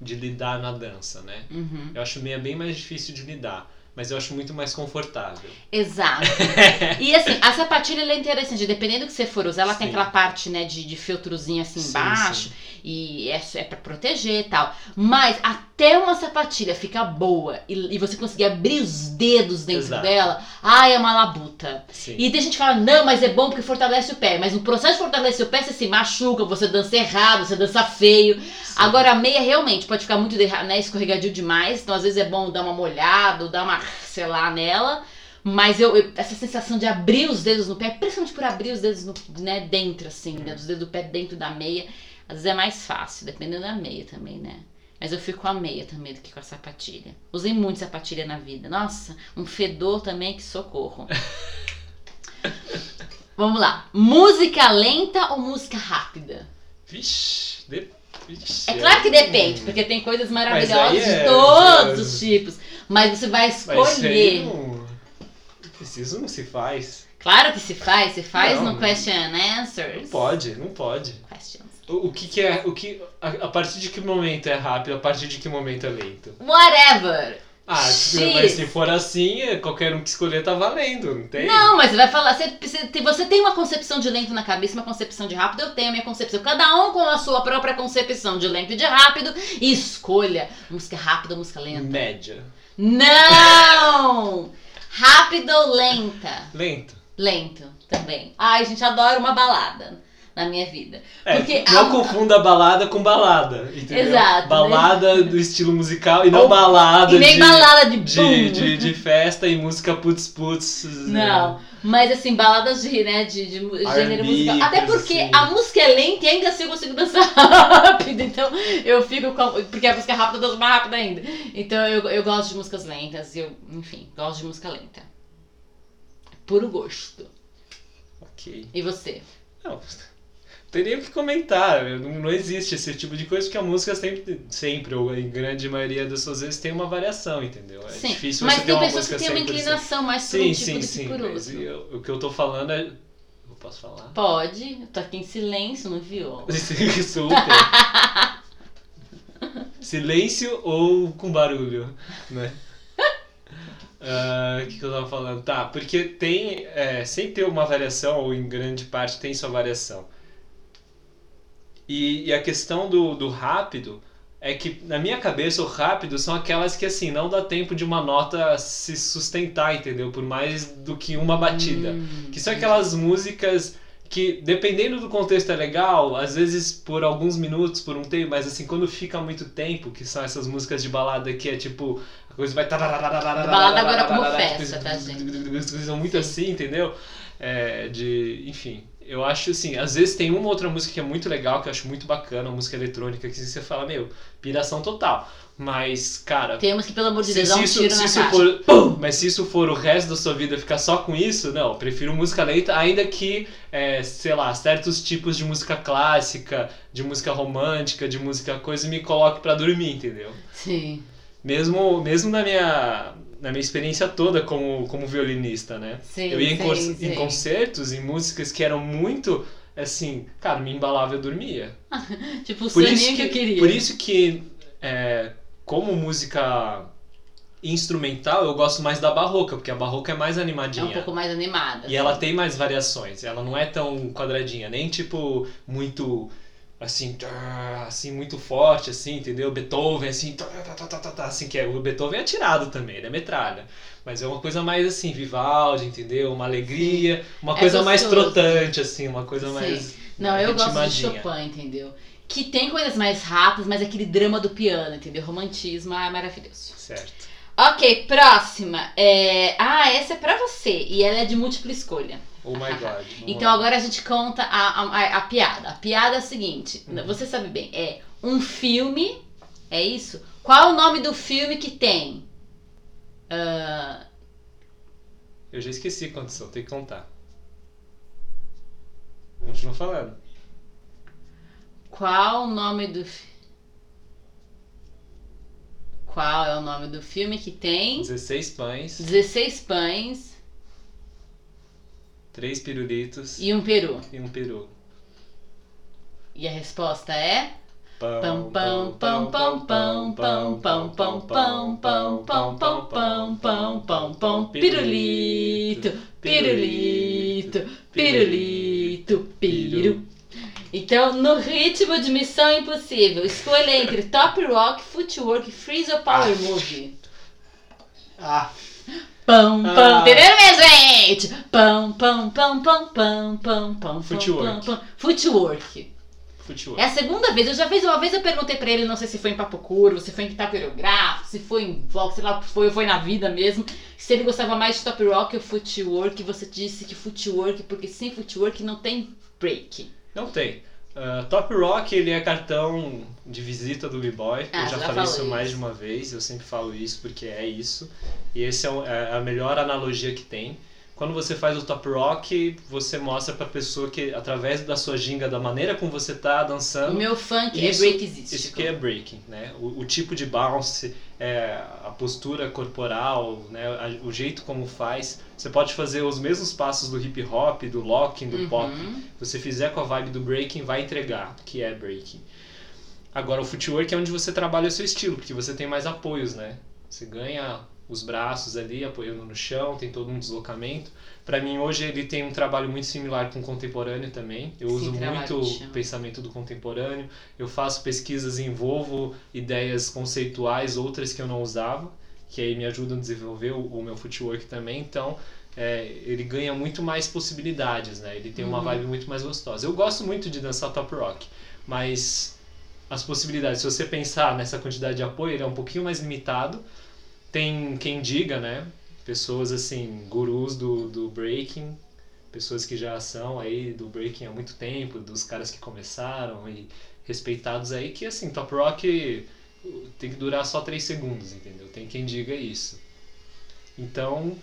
De lidar na dança, né? Uhum. Eu acho meia bem mais difícil de lidar, mas eu acho muito mais confortável. Exato. e assim, a sapatilha é interessante, dependendo do que você for usar, ela tem Sim. aquela parte, né, de, de feltrozinho assim Sim, embaixo, sim. e é, é para proteger e tal. Mas até uma sapatilha ficar boa e, e você conseguir abrir os dedos dentro Exato. dela, ai, é uma labuta. E tem gente que fala, não, mas é bom porque fortalece o pé. Mas no processo de fortalecer o pé, você se machuca, você dança errado, você dança feio. Agora a meia realmente pode ficar muito né, escorregadio demais, então às vezes é bom dar uma molhada, ou dar uma, sei lá, nela. Mas eu, eu- essa sensação de abrir os dedos no pé, principalmente por abrir os dedos no, né, dentro, assim, né, dos dedos do pé dentro da meia, às vezes é mais fácil, dependendo da meia também, né? Mas eu fico com a meia também do que com a sapatilha. Usei muito sapatilha na vida. Nossa, um fedor também que socorro. Vamos lá. Música lenta ou música rápida? Vixe, de... Vixe, É claro que depende, porque tem coisas maravilhosas é- de todos é- os tipos. Mas você vai escolher. não... Preciso não se faz. Claro que se faz, se faz Não, no question and answers. Não pode, não pode. Questions. O, o que, que é. O que, a, a partir de que momento é rápido, a partir de que momento é lento? Whatever. Ah, X. mas se for assim, é, qualquer um que escolher tá valendo, não tem? Não, mas você vai falar. Você, você tem- você tem uma concepção de lento na cabeça, uma concepção de rápido. Eu tenho a minha concepção. Cada um com a sua própria concepção de lento e de rápido. E escolha música rápida ou música lenta. Média. Não! Rápido ou lenta? Lento. Lento também. Ai, gente, adoro uma balada na minha vida. É, Porque não a- confunda balada com balada, entendeu? Exato, né? Balada do estilo musical e não Ou- balada E nem de, balada de de, de, de festa e música putz putz. Não, mas assim, baladas de, né, de, de gênero musical. Até porque assim. a música é lenta e ainda assim eu consigo dançar rápido. Então eu fico com. Porque a música é rápida, eu danço mais rápido ainda. Então eu, eu gosto de músicas lentas. Eu, enfim, gosto de música lenta. Puro gosto. Ok. E você? Não, teria o que comentar. Não, não existe esse tipo de coisa porque a música sempre, sempre, ou em grande maioria das suas vezes, tem uma variação, entendeu? É sim. difícil Mas você ter tem uma pessoas que música têm uma 100%. inclinação mais Sim, um tipo sim, do que sim. Mas eu- o que eu tô falando é. Eu posso falar? Pode, eu tô aqui em silêncio no viol. Super. Silêncio ou com barulho, né? Ah, O que, que eu tava falando? Tá, porque tem. É, sempre tem uma variação, ou em grande parte tem sua variação. E, e a questão do, do rápido é que, na minha cabeça, o rápido são aquelas que, assim, não dá tempo de uma nota se sustentar, entendeu? Por mais do que uma batida. Hum, Que são aquelas músicas que, dependendo do contexto, é legal, às vezes por alguns minutos, por um tempo, mas assim, quando fica muito tempo, que são essas músicas de balada que é tipo, a coisa vai. Balada agora como festa, tá, gente? São muito assim, entendeu? É, de. Enfim. Eu acho assim, às vezes tem uma outra música que é muito legal, que eu acho muito bacana, uma música eletrônica, que você fala, meu, piração total. Mas, cara, Temos que, pelo amor de se, Deus, dar um isso, tiro se isso for, mas se isso for o resto da sua vida ficar só com isso, não, eu prefiro música lenta, ainda que, é, sei lá, certos tipos de música clássica, de música romântica, de música coisa me coloque pra dormir, entendeu? Sim, Mesmo, mesmo na minha na minha experiência toda como, como violinista, né? sim. eu ia em, sim, sim. em concertos, em músicas que eram muito assim, cara, me embalava e eu dormia. Tipo o Por soninho isso que, que, eu queria. por isso que é, como música instrumental, eu gosto mais da barroca, porque a barroca é mais É animadinha. um pouco mais animada. E ela tem mais variações, ela não é tão quadradinha, nem tipo muito assim, assim muito forte assim, entendeu? Beethoven assim, assim que é, o Beethoven é atirado também, ele é metralha. Mas é uma coisa mais assim, Vivaldi, entendeu? Uma alegria, uma É coisa mais gostoso. trotante assim, uma coisa Sim. mais Não, eu gosto de. Chopin, entendeu? Que tem coisas mais rápidas, mas aquele drama do piano, entendeu? Romantismo, ah, é maravilhoso. Certo. Ok, próxima. É... Ah, essa é pra você. E ela é de múltipla escolha. Oh my god. Então agora a gente conta a, a, a piada. A piada é a seguinte: Uhum. você sabe bem, é um filme. É isso? Qual é o nome do filme que tem? ah, Eu já esqueci quantos são, tem que contar. Continua falando. qual o nome do. Qual é o nome do filme que tem 16 pães, 16 pães 3 pirulitos e um peru? e um peru. E a resposta é. Pão, Pão, pão, pão, pão, pão, pão, pão, pão, pão, pão, pão, pão, pão, pão, pão, pão, pirulito, pirulito, pirulito, piru. Então, no ritmo de Missão Impossível, escolha entre Top Rock, Footwork, Freeze ou Power Movie. Ah, Pão, pão, Ah. entendeu, minha gente? Pão, pão, pão, pão, pão, pão, pão, Footwork. pão, pão. Footwork. futebol. É a segunda vez. Eu já fiz uma vez, eu perguntei pra ele, não sei se foi em Papo Curvo, se foi em Itaperográfico, se foi em Vox, sei lá o que foi, foi na vida mesmo. Se ele gostava mais de top rock ou footwork, você disse que footwork, porque sem footwork não tem break. Não tem. Ah, Top Rock, ele é cartão de visita do B-Boy. Ah, eu já já falei falou isso mais isso. de uma vez, eu sempre falo isso porque é isso. E esse é, é a melhor analogia que tem. Quando você faz o top rock, você mostra pra pessoa que através da sua ginga, da maneira como você tá O dançando, meu funk Isso- é breakzístico. Isso que é breaking, né? O, o tipo de bounce, é, a postura corporal, né? A- o jeito como faz. Você pode fazer os mesmos passos do hip hop, do locking, do Uhum. pop. Você fizer com a vibe do breaking, vai entregar, que é breaking. Agora o footwork é onde você trabalha o seu estilo, porque você tem mais apoios, né? Você ganha os braços ali apoiando no chão, tem todo um deslocamento. Para mim hoje ele tem um trabalho muito similar com o contemporâneo também. Eu Sim, uso muito o pensamento do contemporâneo. Eu faço pesquisas envolvo ideias conceituais, outras que eu não usava, que aí me ajudam a desenvolver o, o meu footwork também. Então é, ele ganha muito mais possibilidades, né? Ele tem uma Uhum. vibe muito mais gostosa. Eu gosto muito de dançar top rock, mas as possibilidades, se você pensar nessa quantidade de apoio, ele é um pouquinho mais limitado. Tem quem diga, né? Pessoas assim, gurus do, do breaking, pessoas que já são aí do breaking há muito tempo, dos caras que começaram e respeitados aí, que assim, top rock tem que durar só 3 segundos, entendeu? Tem quem diga isso. Então,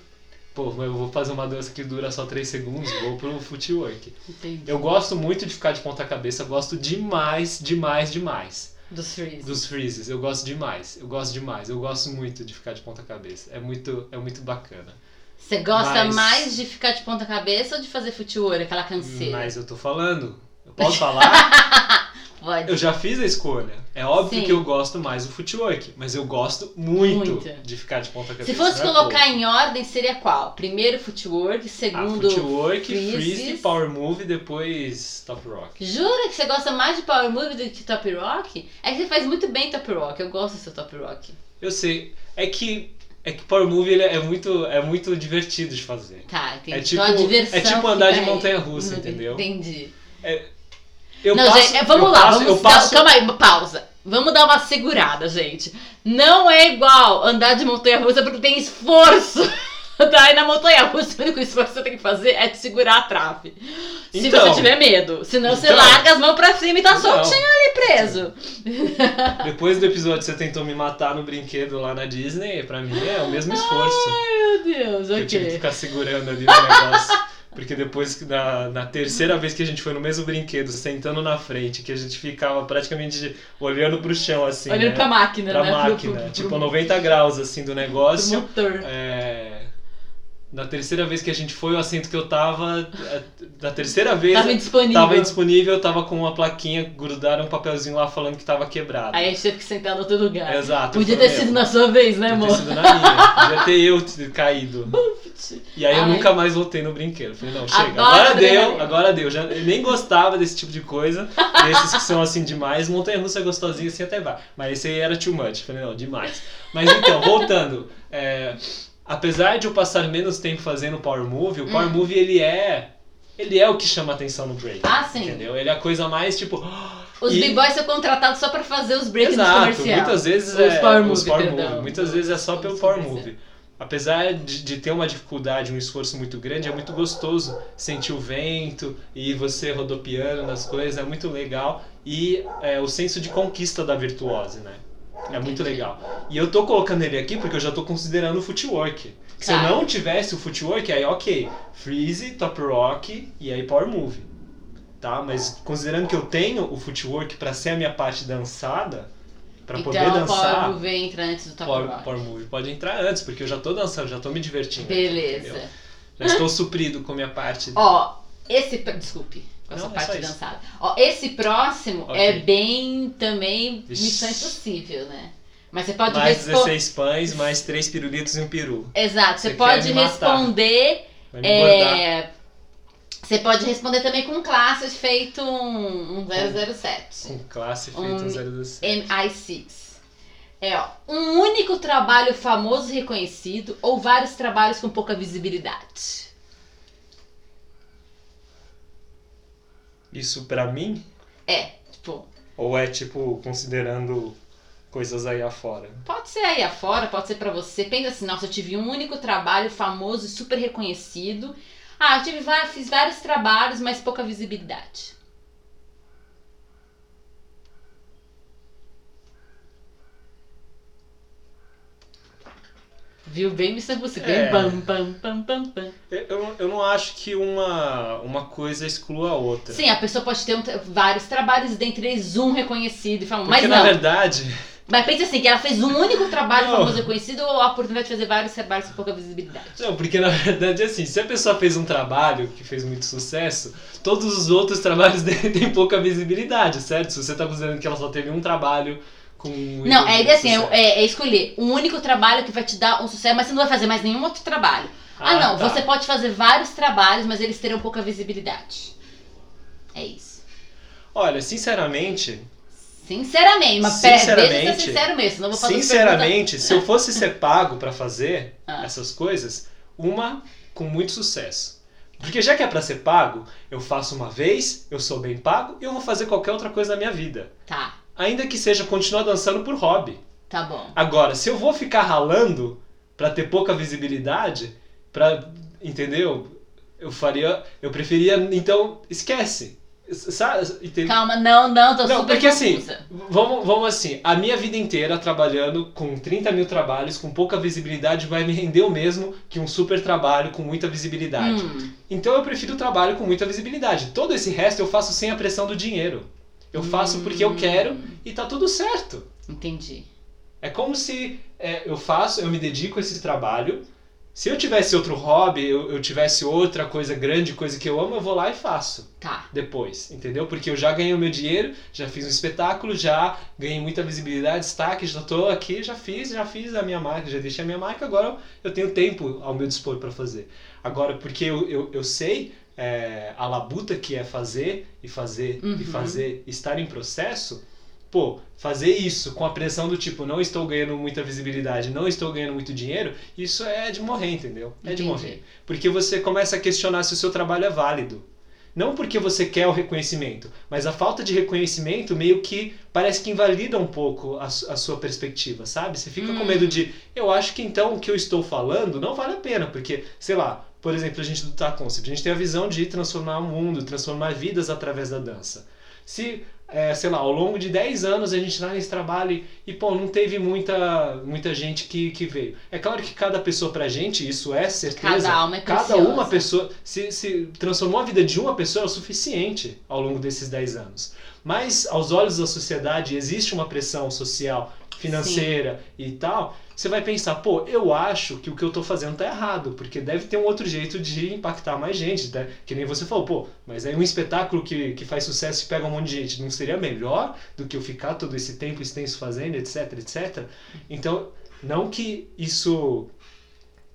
pô, eu vou fazer uma dança que dura só 3 segundos, vou pro footwork. Entendi. Eu gosto muito de ficar de ponta cabeça, gosto demais, demais, demais Dos freeze. dos freezes. Eu gosto demais, eu gosto demais, eu gosto muito de ficar de ponta cabeça. É muito, é muito bacana. Você gosta Mas- mais de ficar de ponta cabeça ou de fazer footwork, aquela canseira? Mas eu tô falando, eu posso falar? Pode. eu já fiz a escolha. É óbvio Sim. que eu gosto mais do footwork, mas eu gosto muito, Muito. de ficar de ponta cabeça. Se fosse é colocar pouco. em ordem, seria qual? Primeiro footwork, Ah, segundo. footwork, freezes. freeze, power move, depois top rock. Jura que você gosta mais de power move do que top rock? É que você faz muito bem top rock. Eu gosto do seu top rock. Eu sei, é que é que power move ele é muito é muito divertido de fazer. Tá, entendi. É tipo- então a diversão é tipo andar de fica aí. montanha-russa, Hum, entendeu? Entendi. Eu não, passo, gente, é, vamos eu lá, passo- vamos, eu passo, calma aí, pausa. Vamos dar uma segurada, gente. Não é igual andar de montanha russa porque tem esforço. Tá? E na montanha russa, o único esforço que você tem que fazer é te segurar a trave. Se Então. você tiver medo. Senão você Então. larga as mãos pra cima e tá soltinho ali preso. Depois do episódio que você tentou me matar no brinquedo lá na Disney, pra mim é o mesmo esforço. Meu Deus, Eu tive que ok. ficar segurando ali no negócio. Porque depois, na, na terceira vez que a gente foi no mesmo brinquedo, sentando na frente, que a gente ficava praticamente olhando pro chão, assim, Olhando né? pra máquina, pra né? Pro- máquina, pro- pro- tipo 90 graus, assim, do pro negócio. motor. É, Na terceira vez que a gente foi, o assento que eu tava, é, da terceira vez, Tava indisponível. tava indisponível, tava com uma plaquinha, grudaram um papelzinho lá falando que tava quebrado. Aí a gente teve que sentar no outro lugar. Exato. Podia ter falei, sido "Meu, na sua vez, né, Podia amor? ter sido na minha. Podia ter eu caído. E aí eu Ai. nunca mais voltei no brinquedo. Falei, não, chega. Adoro Agora deu, agora deu. Já, eu nem gostava desse tipo de coisa. Esses que são assim demais. Montanha russa é gostosinho assim até vai. Mas esse aí era too much. Falei, não, demais. Mas então, voltando. é, apesar de eu passar menos tempo fazendo Power Move, o Power Hum. Move ele é. Ele é o que chama atenção no break. Ah, sim. Entendeu? Ele é a coisa mais tipo. Os e- b-boys são contratados só pra fazer os breaks Exato, comerciais. muitas vezes Os é power os power move. Muitas vezes é só Os pelo power move. Apesar de, de ter uma dificuldade, um esforço muito grande, é muito gostoso sentir o vento e você rodopiando nas coisas, é muito legal. E é, o senso de conquista da virtuose, né? É muito legal. E eu tô colocando ele aqui porque eu já tô considerando o footwork. Se eu Tá. não tivesse o footwork, aí ok, freeze, top rock e aí power move. Tá? Mas considerando que eu tenho o footwork pra ser a minha parte dançada, pra então, poder o dançar, Power Move entra antes do Top Power, Rock. Power Move pode entrar antes, porque eu já tô dançando, já tô me divertindo. Beleza. entendeu? Já estou suprido com a minha parte. Ó, esse. Desculpe, com essa Não, é parte isso. dançada. Ó, esse próximo Ok. é bem também missão impossível, né? Mas você pode mais responder. 16 pães, mais 3 pirulitos e um peru. Exato, você, Você pode responder. É, Você pode responder também com classes feito um, um 007. Com classe feito um- um 017. MI6. É, ó, um único trabalho famoso e reconhecido ou vários trabalhos com pouca visibilidade. Isso pra mim? É, tipo, Ou é tipo, considerando coisas aí afora? pode ser aí afora, pode ser pra você. Pensa assim, nossa, eu tive um único trabalho famoso e super reconhecido. Ah, eu tive va- fiz vários trabalhos, mas pouca visibilidade. Viu bem, Mr. Bussi? Bem É. pam, pam, pam, pam, pam. Eu, eu, não acho que uma, uma coisa exclua a outra. Sim, a pessoa pode ter um vários trabalhos, dentre eles um reconhecido e famoso. Porque Mas na não. verdade, Mas pensa assim, que ela fez um único trabalho Não. famoso reconhecido ou a oportunidade de fazer vários trabalhos com pouca visibilidade. Não, porque na verdade assim, se a pessoa fez um trabalho que fez muito sucesso, todos os outros trabalhos dele têm pouca visibilidade, certo? Se você tá considerando que ela só teve um trabalho com Não, é assim, é, é escolher um único trabalho que vai te dar um sucesso, mas você não vai fazer mais nenhum outro trabalho. Ah, Ah, não, tá. você pode fazer vários trabalhos, mas eles terão pouca visibilidade. É isso. Olha, sinceramente, Sinceramente, mas pera, é Sinceramente, sincero mesmo, eu vou fazer sinceramente, se eu fosse ser pago pra fazer Ah. essas coisas, uma com muito sucesso. Porque já que é pra ser pago, eu faço uma vez, eu sou bem pago e eu vou fazer qualquer outra coisa na minha vida. Tá, Ainda que seja continuar dançando por hobby. tá bom. Agora, se eu vou ficar ralando pra ter pouca visibilidade, pra, entendeu? Eu faria, eu preferia, então esquece. Sabe? Calma, não, não, tô Não, super porque assim, confusa. vamos, vamos assim, a minha vida inteira trabalhando com 30 mil trabalhos, com pouca visibilidade, vai me render o mesmo que um super trabalho com muita visibilidade. Hum, Então eu prefiro o trabalho com muita visibilidade. Todo esse resto eu faço sem a pressão do dinheiro. Eu faço porque eu quero e tá tudo certo. entendi. É como se é, eu faço, eu me dedico a esse trabalho. Se eu tivesse outro hobby, eu, eu tivesse outra coisa grande, coisa que eu amo, eu vou lá e faço Tá. depois, entendeu? Porque eu já ganhei o meu dinheiro, já fiz um espetáculo, já ganhei muita visibilidade, destaque, já tô aqui, já fiz, já fiz a minha marca, já deixei a minha marca, agora eu tenho tempo ao meu dispor para fazer. Agora, porque eu, eu, eu sei é, a labuta que é fazer e fazer Uhum. e fazer, estar em processo, pô, fazer isso com a pressão do tipo, não estou ganhando muita visibilidade, não estou ganhando muito dinheiro, isso é de morrer, entendeu? É de Entendi. morrer. Porque você começa a questionar se o seu trabalho é válido. Não porque você quer o reconhecimento, mas a falta de reconhecimento meio que parece que invalida um pouco a, a sua perspectiva, sabe? Você fica com Hum. medo de, eu acho que então o que eu estou falando não vale a pena, porque, sei lá, por exemplo, a gente do Tá Concept, a gente tem a visão de transformar o mundo, transformar vidas através da dança. Se, é, sei lá, ao longo de 10 anos a gente tá nesse trabalho e, pô, não teve muita, muita gente que, que veio. É claro que cada pessoa pra gente, isso é certeza. Cada alma é Cada preciosa. uma pessoa, se, se transformou a vida de uma pessoa é o suficiente ao longo desses 10 anos. Mas, aos olhos da sociedade, existe uma pressão social, financeira e tal. Você vai pensar, pô, eu acho que o que eu tô fazendo tá errado, porque deve ter um outro jeito de impactar mais gente, né? Que nem você falou, pô, mas aí um espetáculo que, que faz sucesso e pega um monte de gente, não seria melhor do que eu ficar todo esse tempo extenso fazendo, etc, etc? Então, não que isso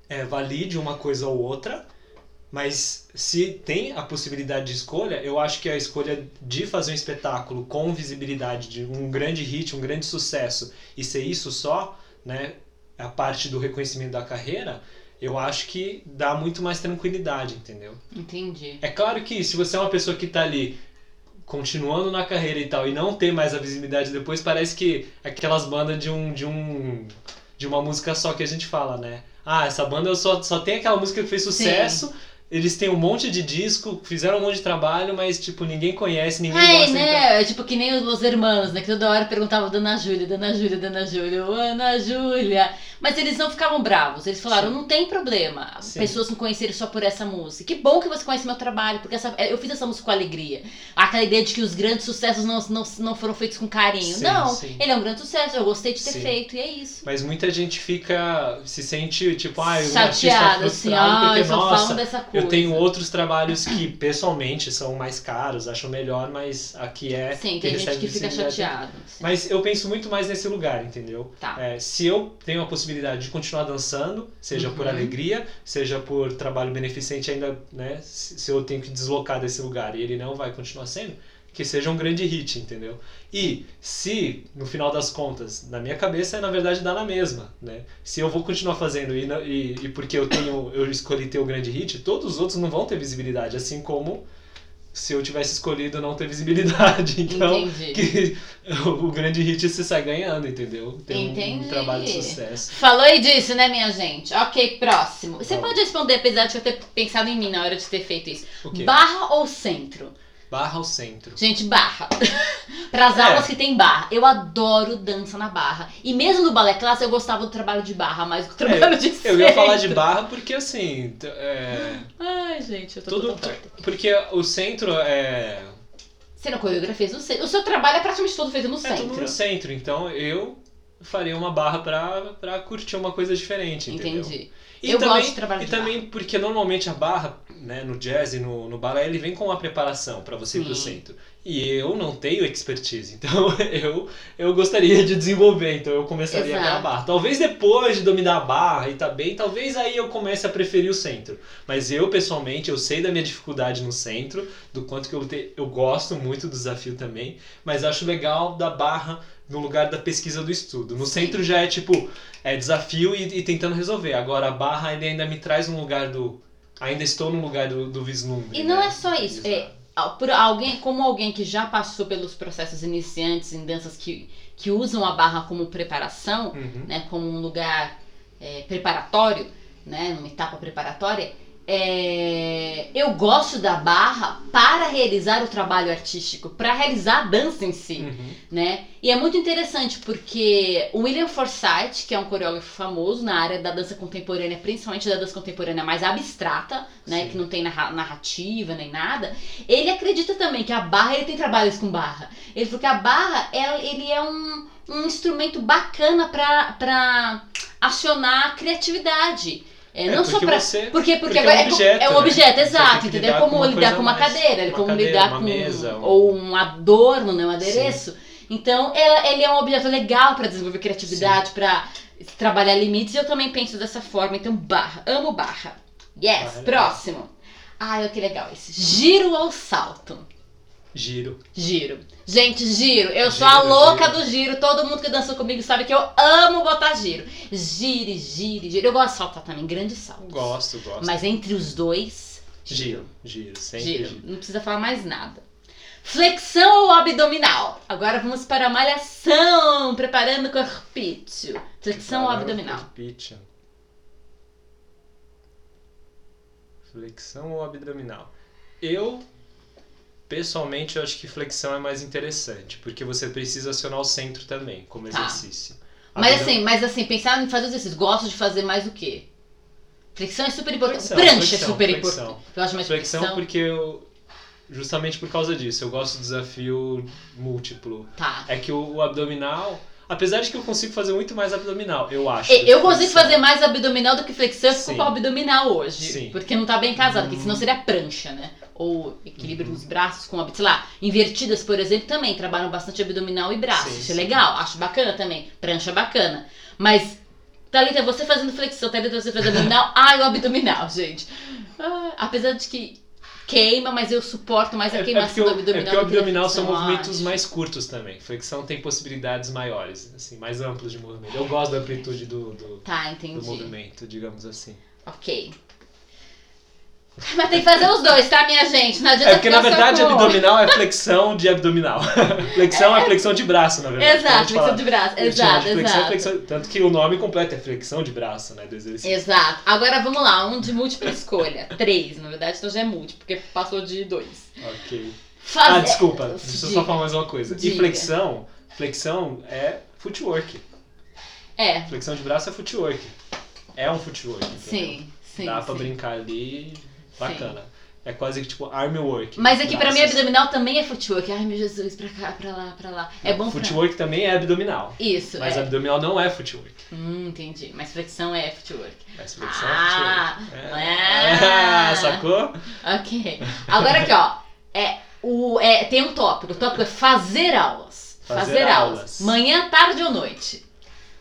é, valide uma coisa ou outra, mas se tem a possibilidade de escolha, eu acho que a escolha de fazer um espetáculo com visibilidade, de um grande hit, um grande sucesso, e ser isso só, né, a parte do reconhecimento da carreira, eu acho que dá muito mais tranquilidade, entendeu? Entendi. É claro que se você é uma pessoa que tá ali continuando na carreira e tal e não tem mais a visibilidade depois, parece que aquelas bandas de um de um de uma música só que a gente fala, né? Ah, essa banda só, só tem aquela música que fez sucesso. Eles têm um monte de disco, fizeram um monte de trabalho, mas tipo, ninguém conhece, ninguém É, gosta. então- né? É tipo que nem os Los Hermanos, né? Que toda hora perguntavam Dona Júlia, Dona Júlia, Dona Júlia, Ana Júlia. Mas eles não ficavam bravos. Eles falaram, Sim. não tem problema. Sim. Pessoas me conhecerem só por essa música. Que bom que você conhece meu trabalho, porque essa- eu fiz essa música com alegria. Aquela ideia de que os grandes sucessos não, não, não foram feitos com carinho. Sim, não, ele é um grande sucesso, eu gostei de ter feito, e é isso. Mas muita gente fica. se sente, tipo, ah, um artista assim, frustrado ah, porque, nossa, dessa coisa. Eu tenho outros trabalhos que pessoalmente são mais caros, acho melhor, mas aqui é. Sim, tem gente que fica chateado. sim. Mas eu penso muito mais nesse lugar, entendeu? Tá. É, se eu tenho a possibilidade de continuar dançando, seja por Uhum. alegria, seja por trabalho beneficente ainda, né? Se eu tenho que deslocar desse lugar e ele não vai continuar sendo, que seja um grande hit, entendeu? E se, no final das contas, na minha cabeça, na verdade dá na mesma, né? Se eu vou continuar fazendo e, e, e porque eu tenho, eu escolhi ter o grande hit, todos os outros não vão ter visibilidade, assim como se eu tivesse escolhido não ter visibilidade. Então, que o grande hit você sai ganhando, entendeu? Tem um- Entendi. um trabalho de sucesso. Falou e disse, né, minha gente? Ok, próximo. Você Vamos. pode responder, apesar de eu ter pensado em mim na hora de ter feito isso. Barra ou centro? Barra ao centro. Gente, barra. Para as É. aulas que tem barra. Eu adoro dança na barra. E mesmo no balé clássico, eu gostava do trabalho de barra mais do que do trabalho de centro. É, Eu ia falar de barra porque assim. é, Ai, gente, eu tô tudo, porque o centro é. Você não coreografias no centro. O seu trabalho é praticamente todo feito no É centro. tudo no centro. Então eu faria uma barra pra, pra curtir uma coisa diferente, entendeu? Entendi. E Eu também, gosto de trabalho E de também porque normalmente a barra, né, no jazz e no, no balé, ele vem com uma preparação para você ir pro Sim. centro. E eu não tenho expertise, então eu, eu gostaria de desenvolver, então eu começaria a Exato. barra. Talvez depois de dominar a barra e tá bem, talvez aí eu comece a preferir o centro. Mas eu, pessoalmente, eu sei da minha dificuldade no centro, do quanto que eu, te, eu gosto muito do desafio também, mas acho legal da barra no lugar da pesquisa do estudo. No centro já é tipo, é desafio e, e tentando resolver. Agora a barra ele ainda me traz um lugar do. Ainda estou no lugar do, do vislumbre. E não né? é só isso. É, por alguém, como alguém que já passou pelos processos iniciantes em danças que, que usam a barra como preparação, Uhum. né, como um lugar é, preparatório, né, numa etapa preparatória, é, eu gosto da barra para realizar o trabalho artístico, para realizar a dança em si Uhum. né? E é muito interessante porque o William Forsythe, que é um coreógrafo famoso na área da dança contemporânea, principalmente da dança contemporânea mais abstrata, né, Sim. que não tem narra- narrativa nem nada, ele acredita também que a barra, ele tem trabalhos com barra. Ele falou que a barra, ela- ele é um, um instrumento bacana para acionar a criatividade. É, É, não só porque pra. você- Porque, porque, porque agora é um é, co- objeto, é um né? objeto, tem exato, entendeu? É com como lidar com uma mais- cadeira, uma como cadeira, lidar uma com mesa, um- ou um adorno, né, um adereço. Então, ela- ele é um objeto legal para desenvolver criatividade, para trabalhar limites. E eu também penso dessa forma. Então, barra, amo barra. Yes, Barra é próximo. Ai, que legal esse. Giro ou salto? Giro. Giro. Gente, giro. Eu sou Giro, a louca giro. do giro. Todo mundo que dançou comigo sabe que eu amo botar giro. Gire, gire, giro. Eu gosto de saltar também, grandes saltos. Gosto, gosto. Mas entre os dois, Giro, giro, sempre giro. giro. Não precisa falar mais nada. Flexão ou abdominal? Agora vamos para a malhação, preparando o corpício. Flexão ou Preparar o abdominal? corpício. Flexão ou abdominal? Eu, pessoalmente, eu acho que flexão é mais interessante, porque você precisa acionar o centro também, como Tá. exercício. Mas assim, mas assim, pensar em fazer exercício. Gosto de fazer mais o quê? Flexão é super importante. Flexão, Prancha é flexão, super flexão. importante. Eu acho mais Flexão flexão. porque eu. Justamente por causa disso, eu gosto do desafio múltiplo. Tá. É que o, o abdominal, apesar de que eu consigo fazer muito mais abdominal, eu acho. Eu consigo flexão. fazer mais abdominal do que flexão, eu fico com abdominal hoje. Sim. Porque não tá bem casado, porque Hum. senão seria prancha, né? Ou equilíbrio Uhum. nos braços com, sei lá, invertidas, por exemplo, também trabalham bastante abdominal e braço. Sim, Isso sim. é legal, acho bacana também. Prancha é bacana. Mas, Thalita, você fazendo flexão, Thalita, você fazendo abdominal, ai, o abdominal, gente. Ah, apesar de que queima, mas eu suporto mais a É, é queimação porque, o, do é abdominal. porque o abdominal são movimentos acho. mais curtos também. Flexão tem possibilidades maiores, assim, mais amplos de movimento. Eu gosto da amplitude do, do, Tá, do movimento, digamos assim. Ok. Mas tem que fazer os dois, tá, minha gente? Não adianta É porque na verdade com abdominal é flexão de abdominal. flexão é... flexão de braço, na verdade. Exato, flexão de braço. Exato, de flexão, exato. flexão- tanto que o nome completo é flexão de braço, né, do exercício. Exato. Agora vamos lá, um de múltipla escolha. Três, na verdade, então já é múltiplo, porque passou de dois. Ok. Fazer... Ah, desculpa, deixa eu só falar mais uma coisa. Diga. E flexão, flexão é footwork. É, Flexão de braço é footwork. É um footwork. entendeu? sim, sim. Dá pra sim. brincar ali, bacana. É quase que tipo arm work. Mas aqui pra mim abdominal também é footwork. Ai meu Jesus, pra cá, pra lá, pra lá. É bom pra... Footwork também é abdominal. Isso, Mas é. abdominal não é footwork. Hum, entendi. Mas flexão é footwork. Mas flexão Ah, é footwork. ah. É. Sacou? Ok. Agora aqui, ó. É, o, é, tem um tópico. O tópico é fazer aulas. Fazer aulas. Manhã, tarde ou noite.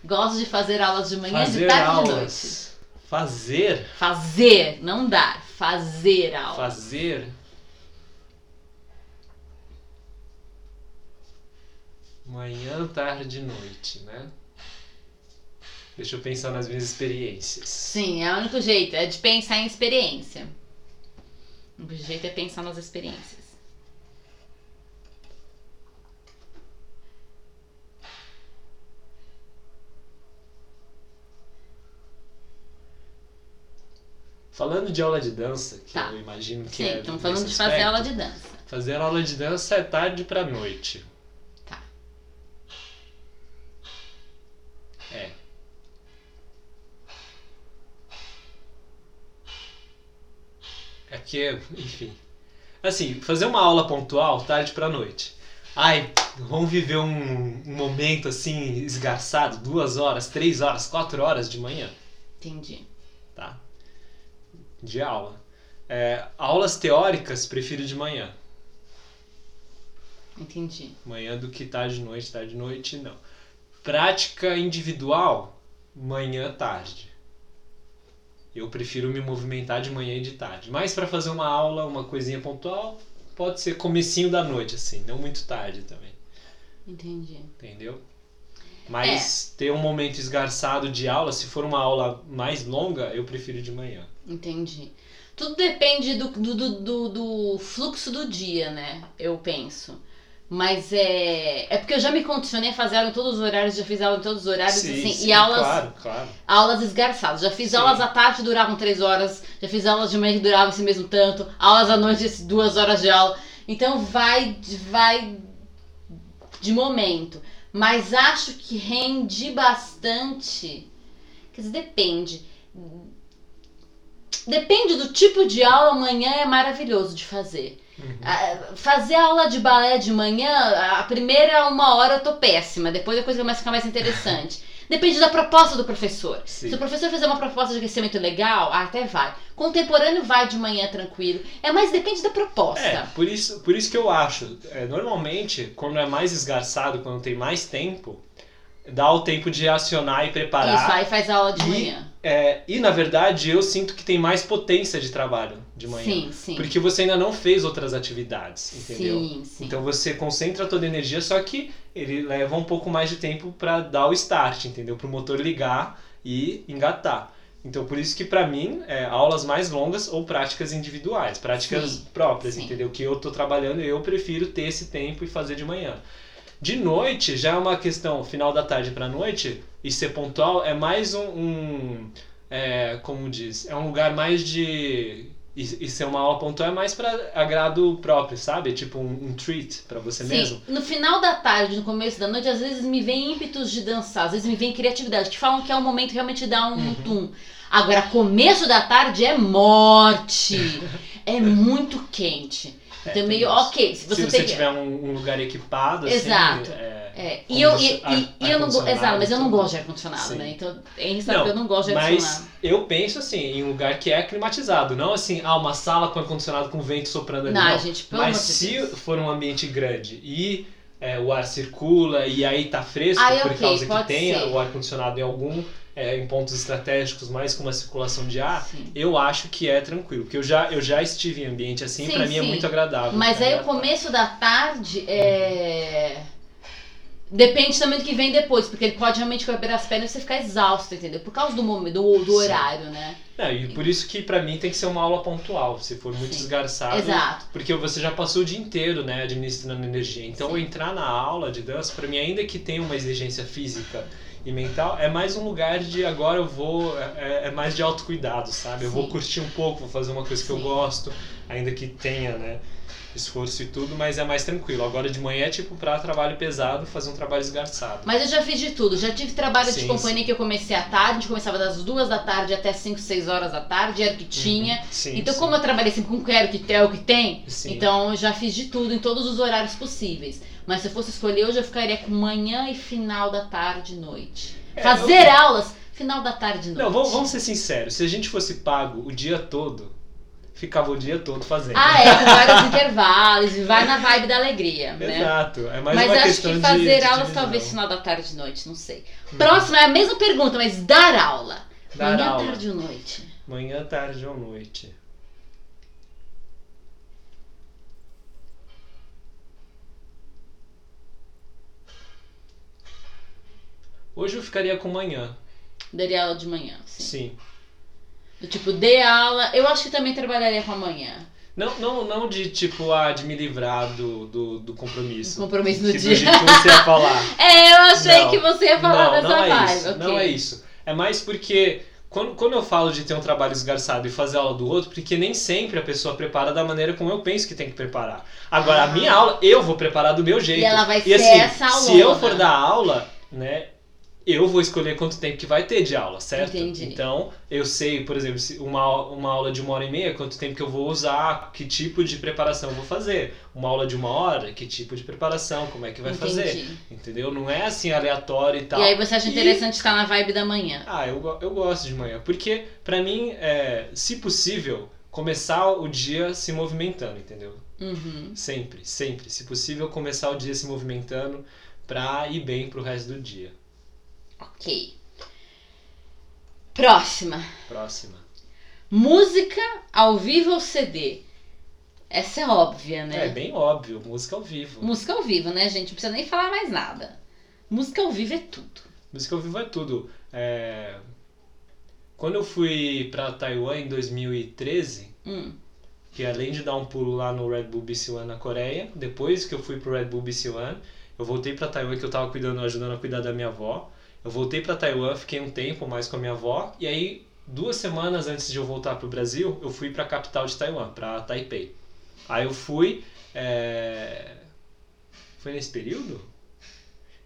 Gosto de fazer aulas de manhã, de Fazer tarde e de noite. aulas. Fazer. Fazer, não dar. Fazer aulas. Fazer. Manhã, tarde e noite, né? Deixa eu pensar nas minhas experiências. Sim, é o único jeito. É de pensar em experiência. O único jeito é pensar nas experiências. Falando de aula de dança, que Tá. eu imagino que Sim, é. estamos falando de nesse fazer aspecto, aula de dança. Fazer aula de dança é tarde pra noite. Tá. É. É que, enfim. Assim, fazer uma aula pontual, tarde pra noite. Ai, vamos viver um, um momento assim, esgarçado, duas horas, três horas, quatro horas de manhã, Entendi. De aula. É, aulas teóricas, prefiro de manhã. Entendi. Manhã do que tarde, noite, tarde, noite, não. Prática individual, manhã, tarde. Eu prefiro me movimentar de manhã e de tarde. Mas para fazer uma aula, uma coisinha pontual, pode ser comecinho da noite, assim, não muito tarde também. Entendi. Entendeu? Mas ter um momento esgarçado de aula, se for uma aula mais longa, eu prefiro de manhã. Entendi. Tudo depende do, do, do, do, fluxo do dia, né? Eu penso. Mas é. É porque eu já me condicionei a fazer aula em todos os horários, já fiz aula em todos os horários, Sim, assim, sim, e aulas, Claro, claro. aulas esgarçadas. Já fiz Sim. aulas à tarde duravam três horas, já fiz aulas de manhã que duravam esse mesmo tanto, aulas à noite, duas horas de aula. Então vai, vai de momento. Mas acho que rende bastante. Quer dizer, depende. Depende do tipo de aula, amanhã é maravilhoso de fazer. Uhum. Ah, Fazer aula de balé de manhã, a primeira uma hora eu tô péssima, depois a coisa começa a ficar mais interessante. Depende da proposta do professor. Sim. Se o professor fizer uma proposta de aquecimento legal, até vai. Contemporâneo vai de manhã tranquilo. É mais depende da proposta. É, por isso, por isso que eu acho, é, normalmente, quando é mais esgarçado, quando tem mais tempo, dá o tempo de acionar e preparar. Isso, aí faz aula de E- manhã. É, e na verdade eu sinto que tem mais potência de trabalho de manhã. Sim, sim. Porque você ainda não fez outras atividades, entendeu? Sim, sim. Então você concentra toda a energia, só que ele leva um pouco mais de tempo para dar o start, entendeu? Para o motor ligar e engatar. Então por isso que para mim é aulas mais longas ou práticas individuais, práticas Sim, próprias, sim. entendeu? Que eu tô trabalhando, eu prefiro ter esse tempo e fazer de manhã. De noite já é uma questão final da tarde para noite e ser pontual é mais um, um é, como diz, é um lugar mais de e, e ser uma aula pontual é mais para agrado próprio, sabe? Tipo um, um treat para você Sim, mesmo. no final da tarde, no começo da noite, às vezes me vem ímpetos de dançar, às vezes me vem criatividade, que falam que é um momento realmente dá um Uhum. tum. Agora, começo da tarde é morte. é muito quente. É, Então, meio, ok, se você, Se você tiver um, um lugar equipado, assim, Exato. é, É, Como e eu, e, ar- e- eu não Exato, mas eu não e tudo. gosto de ar-condicionado, né? Então, Henrique sabe Não, que eu não gosto de ar-condicionado. Mas eu penso assim, em um lugar que é climatizado, não assim, ah, uma sala com ar-condicionado com vento soprando ali. Não, Não, gente, pelo Mas se Deus. for um ambiente grande e é, o ar circula e aí tá fresco, Aí, por ok, causa que tenha ser. o ar-condicionado em algum, é, em pontos estratégicos, mais com uma circulação de ar, Sim. eu acho que é tranquilo. Porque eu já, eu já estive em ambiente assim, Sim, pra mim é muito agradável. Mas É aí o começo da tarde é. Depende também do que vem depois, porque ele pode realmente quebrar as pernas e você ficar exausto, entendeu? Por causa do momento, do, do horário, né? Não, e por isso que pra mim tem que ser uma aula pontual, se for muito Sim. esgarçado. Exato. Porque você já passou o dia inteiro, né, administrando energia. Então, entrar na aula de dança, pra mim, ainda que tenha uma exigência física e mental, é mais um lugar de agora eu vou. É, é mais de autocuidado, sabe? Eu vou curtir um pouco, vou fazer uma coisa que eu Sim. gosto, ainda que tenha, né, esforço e tudo, mas é mais tranquilo. Agora de manhã é tipo pra trabalho pesado, fazer um trabalho esgarçado. Mas eu já fiz de tudo. Já tive trabalho de Sim, companhia sim. que eu comecei à tarde, a gente começava das duas da tarde até 5, 6 horas da tarde, era o que tinha. Uhum. Sim, então, como eu trabalhei sempre com quero, que tem, é o que tem, então eu já fiz de tudo em todos os horários possíveis. Mas se eu fosse escolher hoje, eu ficaria com manhã e final da tarde e noite. É, Fazer aulas, final da tarde e noite. Não, vamos, vamos ser sinceros. Se a gente fosse pago o dia todo, ficava o dia todo fazendo. Ah, é, com vários intervalos, e vai na vibe da alegria, né? Exato. É mais Mas uma acho questão que de- fazer de aulas divisão. talvez final da tarde e noite, não sei. Próxima é a mesma pergunta, mas dar aula. Dar Manhã, aula. tarde ou noite? Manhã, tarde ou noite. Hoje eu ficaria com manhã. Daria aula de manhã, sim. Sim. Do tipo, dê aula. Eu acho que também trabalharia com a manhã. Não, não, não de tipo, ah, de me livrar do, do, do compromisso. Compromisso no que dia. do jeito que você ia falar. É, eu achei Não. que você ia falar não, dessa não é vibe. isso. ok. Não é isso. É mais porque quando, quando eu falo de ter um trabalho esgarçado e fazer aula do outro, porque nem sempre a pessoa prepara da maneira como eu penso que tem que preparar. Agora, a Ah. minha aula, eu vou preparar do meu jeito. E ela vai E ser assim, essa aula. se eu for dar aula, né, eu vou escolher quanto tempo que vai ter de aula, certo? Entendi. Então, eu sei, por exemplo, uma, uma aula de uma hora e meia, quanto tempo que eu vou usar, que tipo de preparação eu vou fazer. Uma aula de uma hora, que tipo de preparação, como é que vai fazer. Entendi. Entendeu? Não é assim aleatório e tal. E aí você acha E- interessante estar na vibe da manhã. Ah, eu, eu gosto de manhã. Porque, pra mim, é, se possível, começar o dia se movimentando, entendeu? Uhum. Sempre, sempre. Se possível, começar o dia se movimentando pra ir bem pro resto do dia. Ok. Próxima. Próxima. Música ao vivo ou CD? Essa é óbvia, né? É bem óbvio, música ao vivo. Música ao vivo, né, gente? Não precisa nem falar mais nada. Música ao vivo é tudo. Música ao vivo é tudo. É, Quando eu fui pra Taiwan em 2013, Hum. que além de dar um pulo lá no Red Bull BC One na Coreia, depois que eu fui pro Red Bull BC One, eu voltei pra Taiwan que eu tava cuidando, ajudando a cuidar da minha avó. Eu voltei pra Taiwan, fiquei um tempo mais com a minha avó e aí duas semanas antes de eu voltar pro Brasil, eu fui pra capital de Taiwan, pra Taipei. Aí eu fui, é... foi nesse período?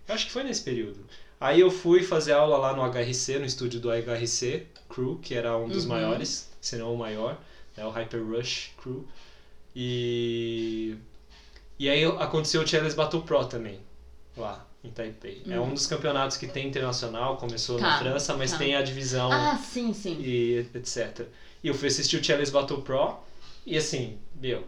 Eu acho que foi nesse período. Aí eu fui fazer aula lá no HRC, no estúdio do HRC Crew, que era um dos Uhum. maiores, se não o maior, né, o Hyper Rush Crew. E e aí aconteceu o Challenge Battle Pro também, lá em Taipei. É um dos campeonatos que tem internacional, começou na Tá, França, mas tá. tem a divisão Ah, sim, sim. e etc. E eu fui assistir o Challenge Battle Pro e assim, meu,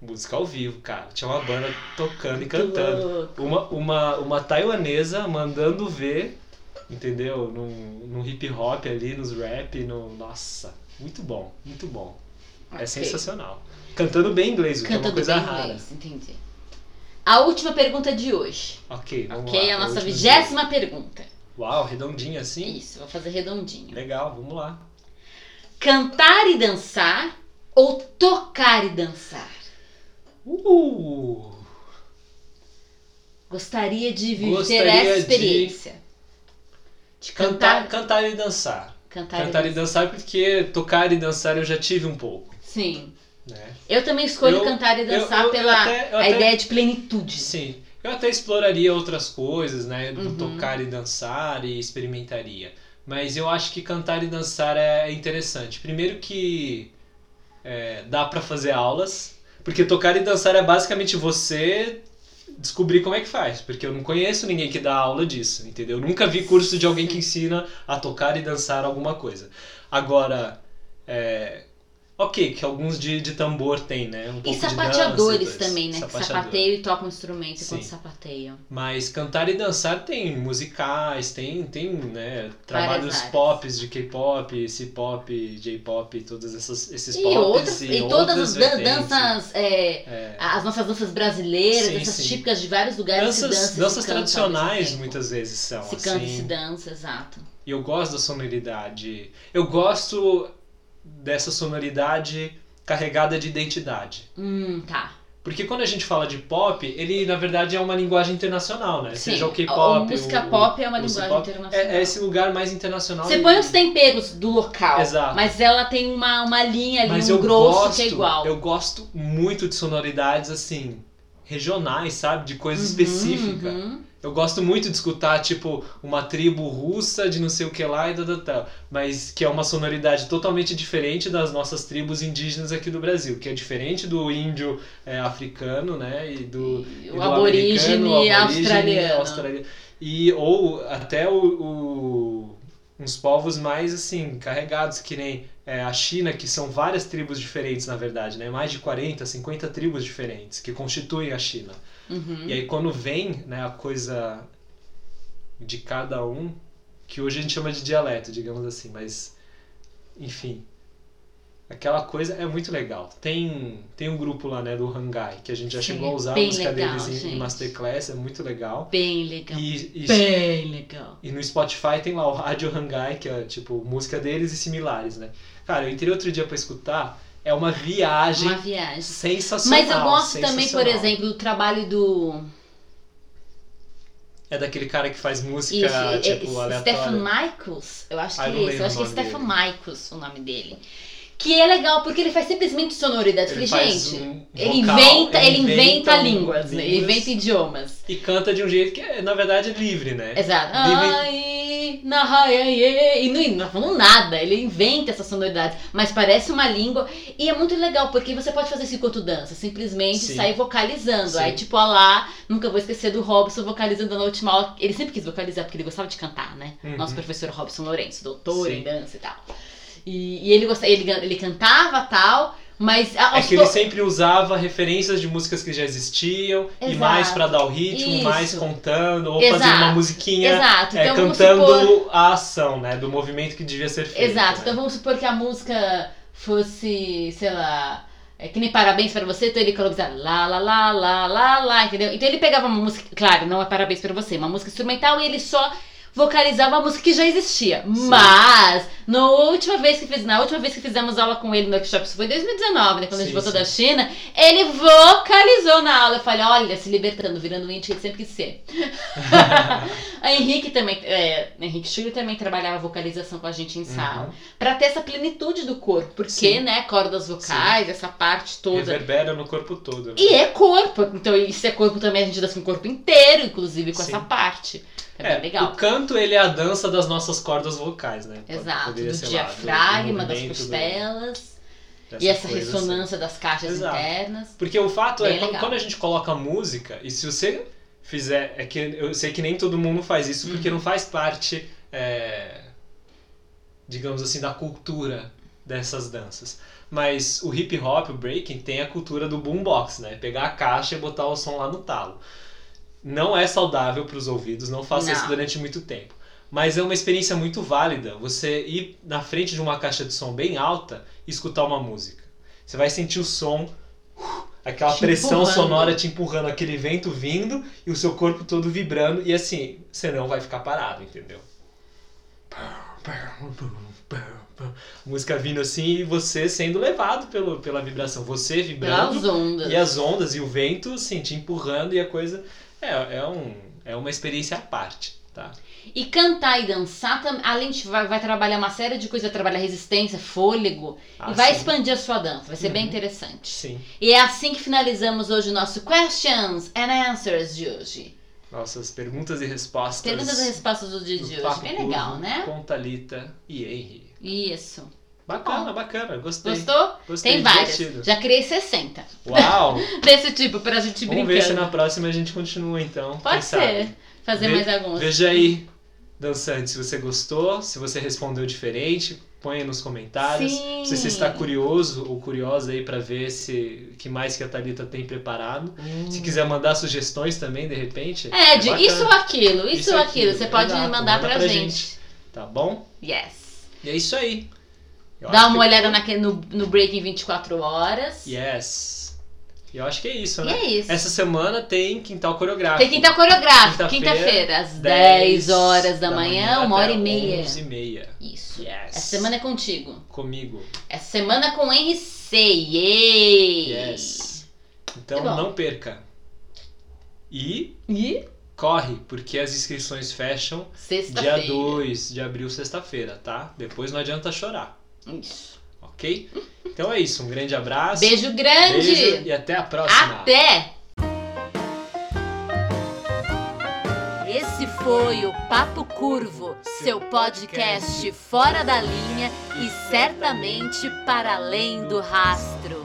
música ao vivo, cara. Tinha uma banda tocando e cantando. louco. Uma, uma, uma taiwanesa mandando ver, entendeu? No, no hip hop ali, nos rap, no. Nossa, muito bom, muito bom. É Ok. sensacional. Cantando bem inglês, o que é uma coisa rara. inglês, entendi. A última pergunta de hoje. Ok, vamos ok? lá. a nossa vigésima pergunta. Uau, redondinho assim? Isso, vou fazer redondinho. Legal, vamos lá. Cantar e dançar ou tocar e dançar? Uh! Gostaria de viver Gostaria essa de experiência. De Cantar, cantar, cantar e dançar. cantar, Cantar e e dançar. dançar porque tocar e dançar eu já tive um pouco, Sim. Né? Eu também escolho Eu- cantar e dançar eu- eu pela até- a até- ideia de plenitude. Sim. Eu até exploraria outras coisas, né? Uhum. tocar e dançar e experimentaria. Mas eu acho que cantar e dançar é interessante. Primeiro que é, dá pra fazer aulas, porque tocar e dançar é basicamente você descobrir como é que faz, porque eu não conheço ninguém que dá aula disso, entendeu? Eu nunca vi curso de alguém que ensina a tocar e dançar alguma coisa. Agora, é, ok, que alguns de, de tambor tem, né? Um E sapateadores dança, também, né? Que sapateador. sapateiam e tocam instrumentos enquanto Sim. sapateiam. Mas cantar e dançar tem musicais, tem, tem né, trabalhos pops de K-pop, C-pop, J-pop, todos esses, esses E, pops outras, e, todas outras as dan- danças, é, É, as nossas danças brasileiras, Sim, danças sim. típicas de vários lugares danças e danças mesmo tradicionais muitas vezes são Se canta e se assim. dança, exato. E eu gosto da sonoridade. Eu gosto dessa sonoridade carregada de identidade. Hum, tá. Porque quando a gente fala de pop, ele na verdade é uma linguagem internacional, né? Sim, Seja o K-pop, a música o- pop é uma linguagem C-pop, internacional. É, é esse lugar mais internacional. Você e- põe os temperos do local, Exato. mas ela tem uma, uma linha ali, Mas um grosso gosto, que é igual. Eu gosto muito de sonoridades assim regionais, sabe? De coisa Uhum, específica. uhum. Eu gosto muito de escutar tipo uma tribo russa de não sei o que lá e tal, tal, mas que é uma sonoridade totalmente diferente das nossas tribos indígenas aqui do Brasil, que é diferente do índio é, africano, né? E do E e do aborígene australiano. australiano. E ou até o, o- uns povos mais assim carregados que nem é, a China, que são várias tribos diferentes na verdade, né? Mais de 40, 50 tribos diferentes que constituem a China. Uhum. E aí quando vem, né, a coisa de cada um, que hoje a gente chama de dialeto, digamos assim, mas enfim, aquela coisa é muito legal. Tem tem um grupo lá, né, do Hangai, que a gente já Sim, chegou a usar a música legal, deles em- em masterclass, é muito legal. Bem legal. E, e, Bem legal. e no Spotify tem lá o Rádio Hangai, que é tipo música deles e similares, né? Cara, eu entrei outro dia pra escutar, é uma viagem Uma viagem. sensacional. Mas eu gosto também, por exemplo, do trabalho do. É daquele cara que faz música, Isso, é- tipo, é- aleatória. Stephen Michaels, eu acho que Ah, é esse. Eu acho que é Stephen. Michaels o nome dele. Que é legal, porque ele faz simplesmente sonoridades. Ele Falei, gente, um ele inventa, ele inventa, um- línguas, né? Ele inventa idiomas. E canta de um jeito que, é, na verdade, é livre, né? Exato. Ai, ai. E não, não falando nada, ele inventa essas sonoridades, mas parece uma língua. E é muito legal, porque você pode fazer isso enquanto dança, simplesmente Sim. sair vocalizando. Sim. Aí, tipo, ó lá, nunca vou esquecer do Robson vocalizando na última aula. Ele sempre quis vocalizar, porque ele gostava de cantar, né? Uhum. Nosso professor Robson Lourenço, doutor Sim. em dança e tal. E, e ele, gosta, ele, ele cantava tal, mas é que ele sempre usava referências de músicas que já existiam Exato. e mais para dar o ritmo, Isso. mais contando ou Exato. fazendo uma musiquinha Exato. É, então, cantando supor... a ação, né, do movimento que devia ser feito. Exato. Né? Então vamos supor que a música fosse, sei lá, é que nem parabéns para você, então ele colocava lá, lá, lá, lá, lá, lá, entendeu? Então ele pegava uma música, claro, não é parabéns para você, uma música instrumental e ele só vocalizava uma música que já existia. Sim. Mas, na última vez que fiz, na última vez que fizemos aula com ele no workshop, isso foi em 2019, né? Quando sim, a gente voltou sim. da China, ele vocalizou na aula. Eu falei, olha, se libertando, virando o índio que ele sempre quis ser. a Henrique também, é, Henrique Schulli também trabalhava vocalização com a gente em sala. Uhum. Pra ter essa plenitude do corpo. Porque, né, cordas vocais, essa parte toda. Reverbera no corpo todo. Né? E é corpo. Então, isso é corpo também, a gente dança com o corpo inteiro, inclusive com essa parte. É, é legal. O canto, ele é a dança das nossas cordas vocais, né? Exato, do diafragma, das costelas. Do... E essa assim. ressonância assim. das caixas Exato. internas. Porque o fato Bem é, legal. quando a gente coloca música, e se você fizer. É que eu sei que nem todo mundo faz isso, porque uhum. não faz parte, é, digamos assim, da cultura dessas danças. Mas o hip hop, o breaking, tem a cultura do boombox, né? Pegar a caixa e botar o som lá no talo não é saudável para os ouvidos, não faça não. isso durante muito tempo. Mas é uma experiência muito válida você ir na frente de uma caixa de som bem alta e escutar uma música. Você vai sentir o som, aquela te pressão empurrando. sonora te empurrando, aquele vento vindo e o seu corpo todo vibrando, e assim, você não vai ficar parado, entendeu? música vindo assim e você sendo levado pelo, pela vibração, você vibrando Pelas ondas. e as ondas e o vento assim, te empurrando e a coisa é, é, um, é uma experiência à parte, tá? E cantar e dançar, além de vai, vai trabalhar uma série de coisas, vai trabalhar resistência, fôlego, ah, e vai sim. expandir a sua dança, vai ser uhum. bem interessante. Sim. E é assim que finalizamos hoje o nosso Questions and Answers de hoje. Nossas perguntas e respostas. Perguntas e respostas do dia de hoje. Bem legal, né? Com Thalita e Henry. Isso. Bacana, bacana, gostei. Gostou? Gostei, Tem várias. Já criei 60. Uau! Desse tipo, pra gente brincar. Vamos ver se na próxima a gente continua então. Pode ser. Sabe? Fazer Ve mais alguns. Veja aí, dançante, se você gostou, se você respondeu diferente, ponha nos comentários. Sim. Se você está curioso ou curiosa aí para ver se que mais que a Thalita tem preparado. Hum. Se quiser mandar sugestões também, de repente. É, de é isso ou aquilo, isso, ou aquilo. Você pode Exato, mandar pra, pra gente. gente. Tá bom? Yes. E é isso aí. Eu Dá uma olhada naquele, no, no Breaking 24 horas. Yes. E eu acho que é isso, né? E é isso. Essa semana tem quintal coreográfico. Tem quintal coreográfico, quinta-feira, quinta às 10 horas da, da manhã, manhã, uma hora e meia. 11 e meia. Isso. Yes. Essa semana é contigo. Comigo. Essa semana é com RC. Yay! Yes. Então não perca. E. E? corre, porque as inscrições fecham dia 2 de abril, sexta-feira, tá? Depois não adianta chorar. Isso. Ok? Então é isso. Um grande abraço. Beijo grande. Beijo e até a próxima. Até! Esse foi o Papo Curvo, seu podcast fora da linha e certamente para além do rastro.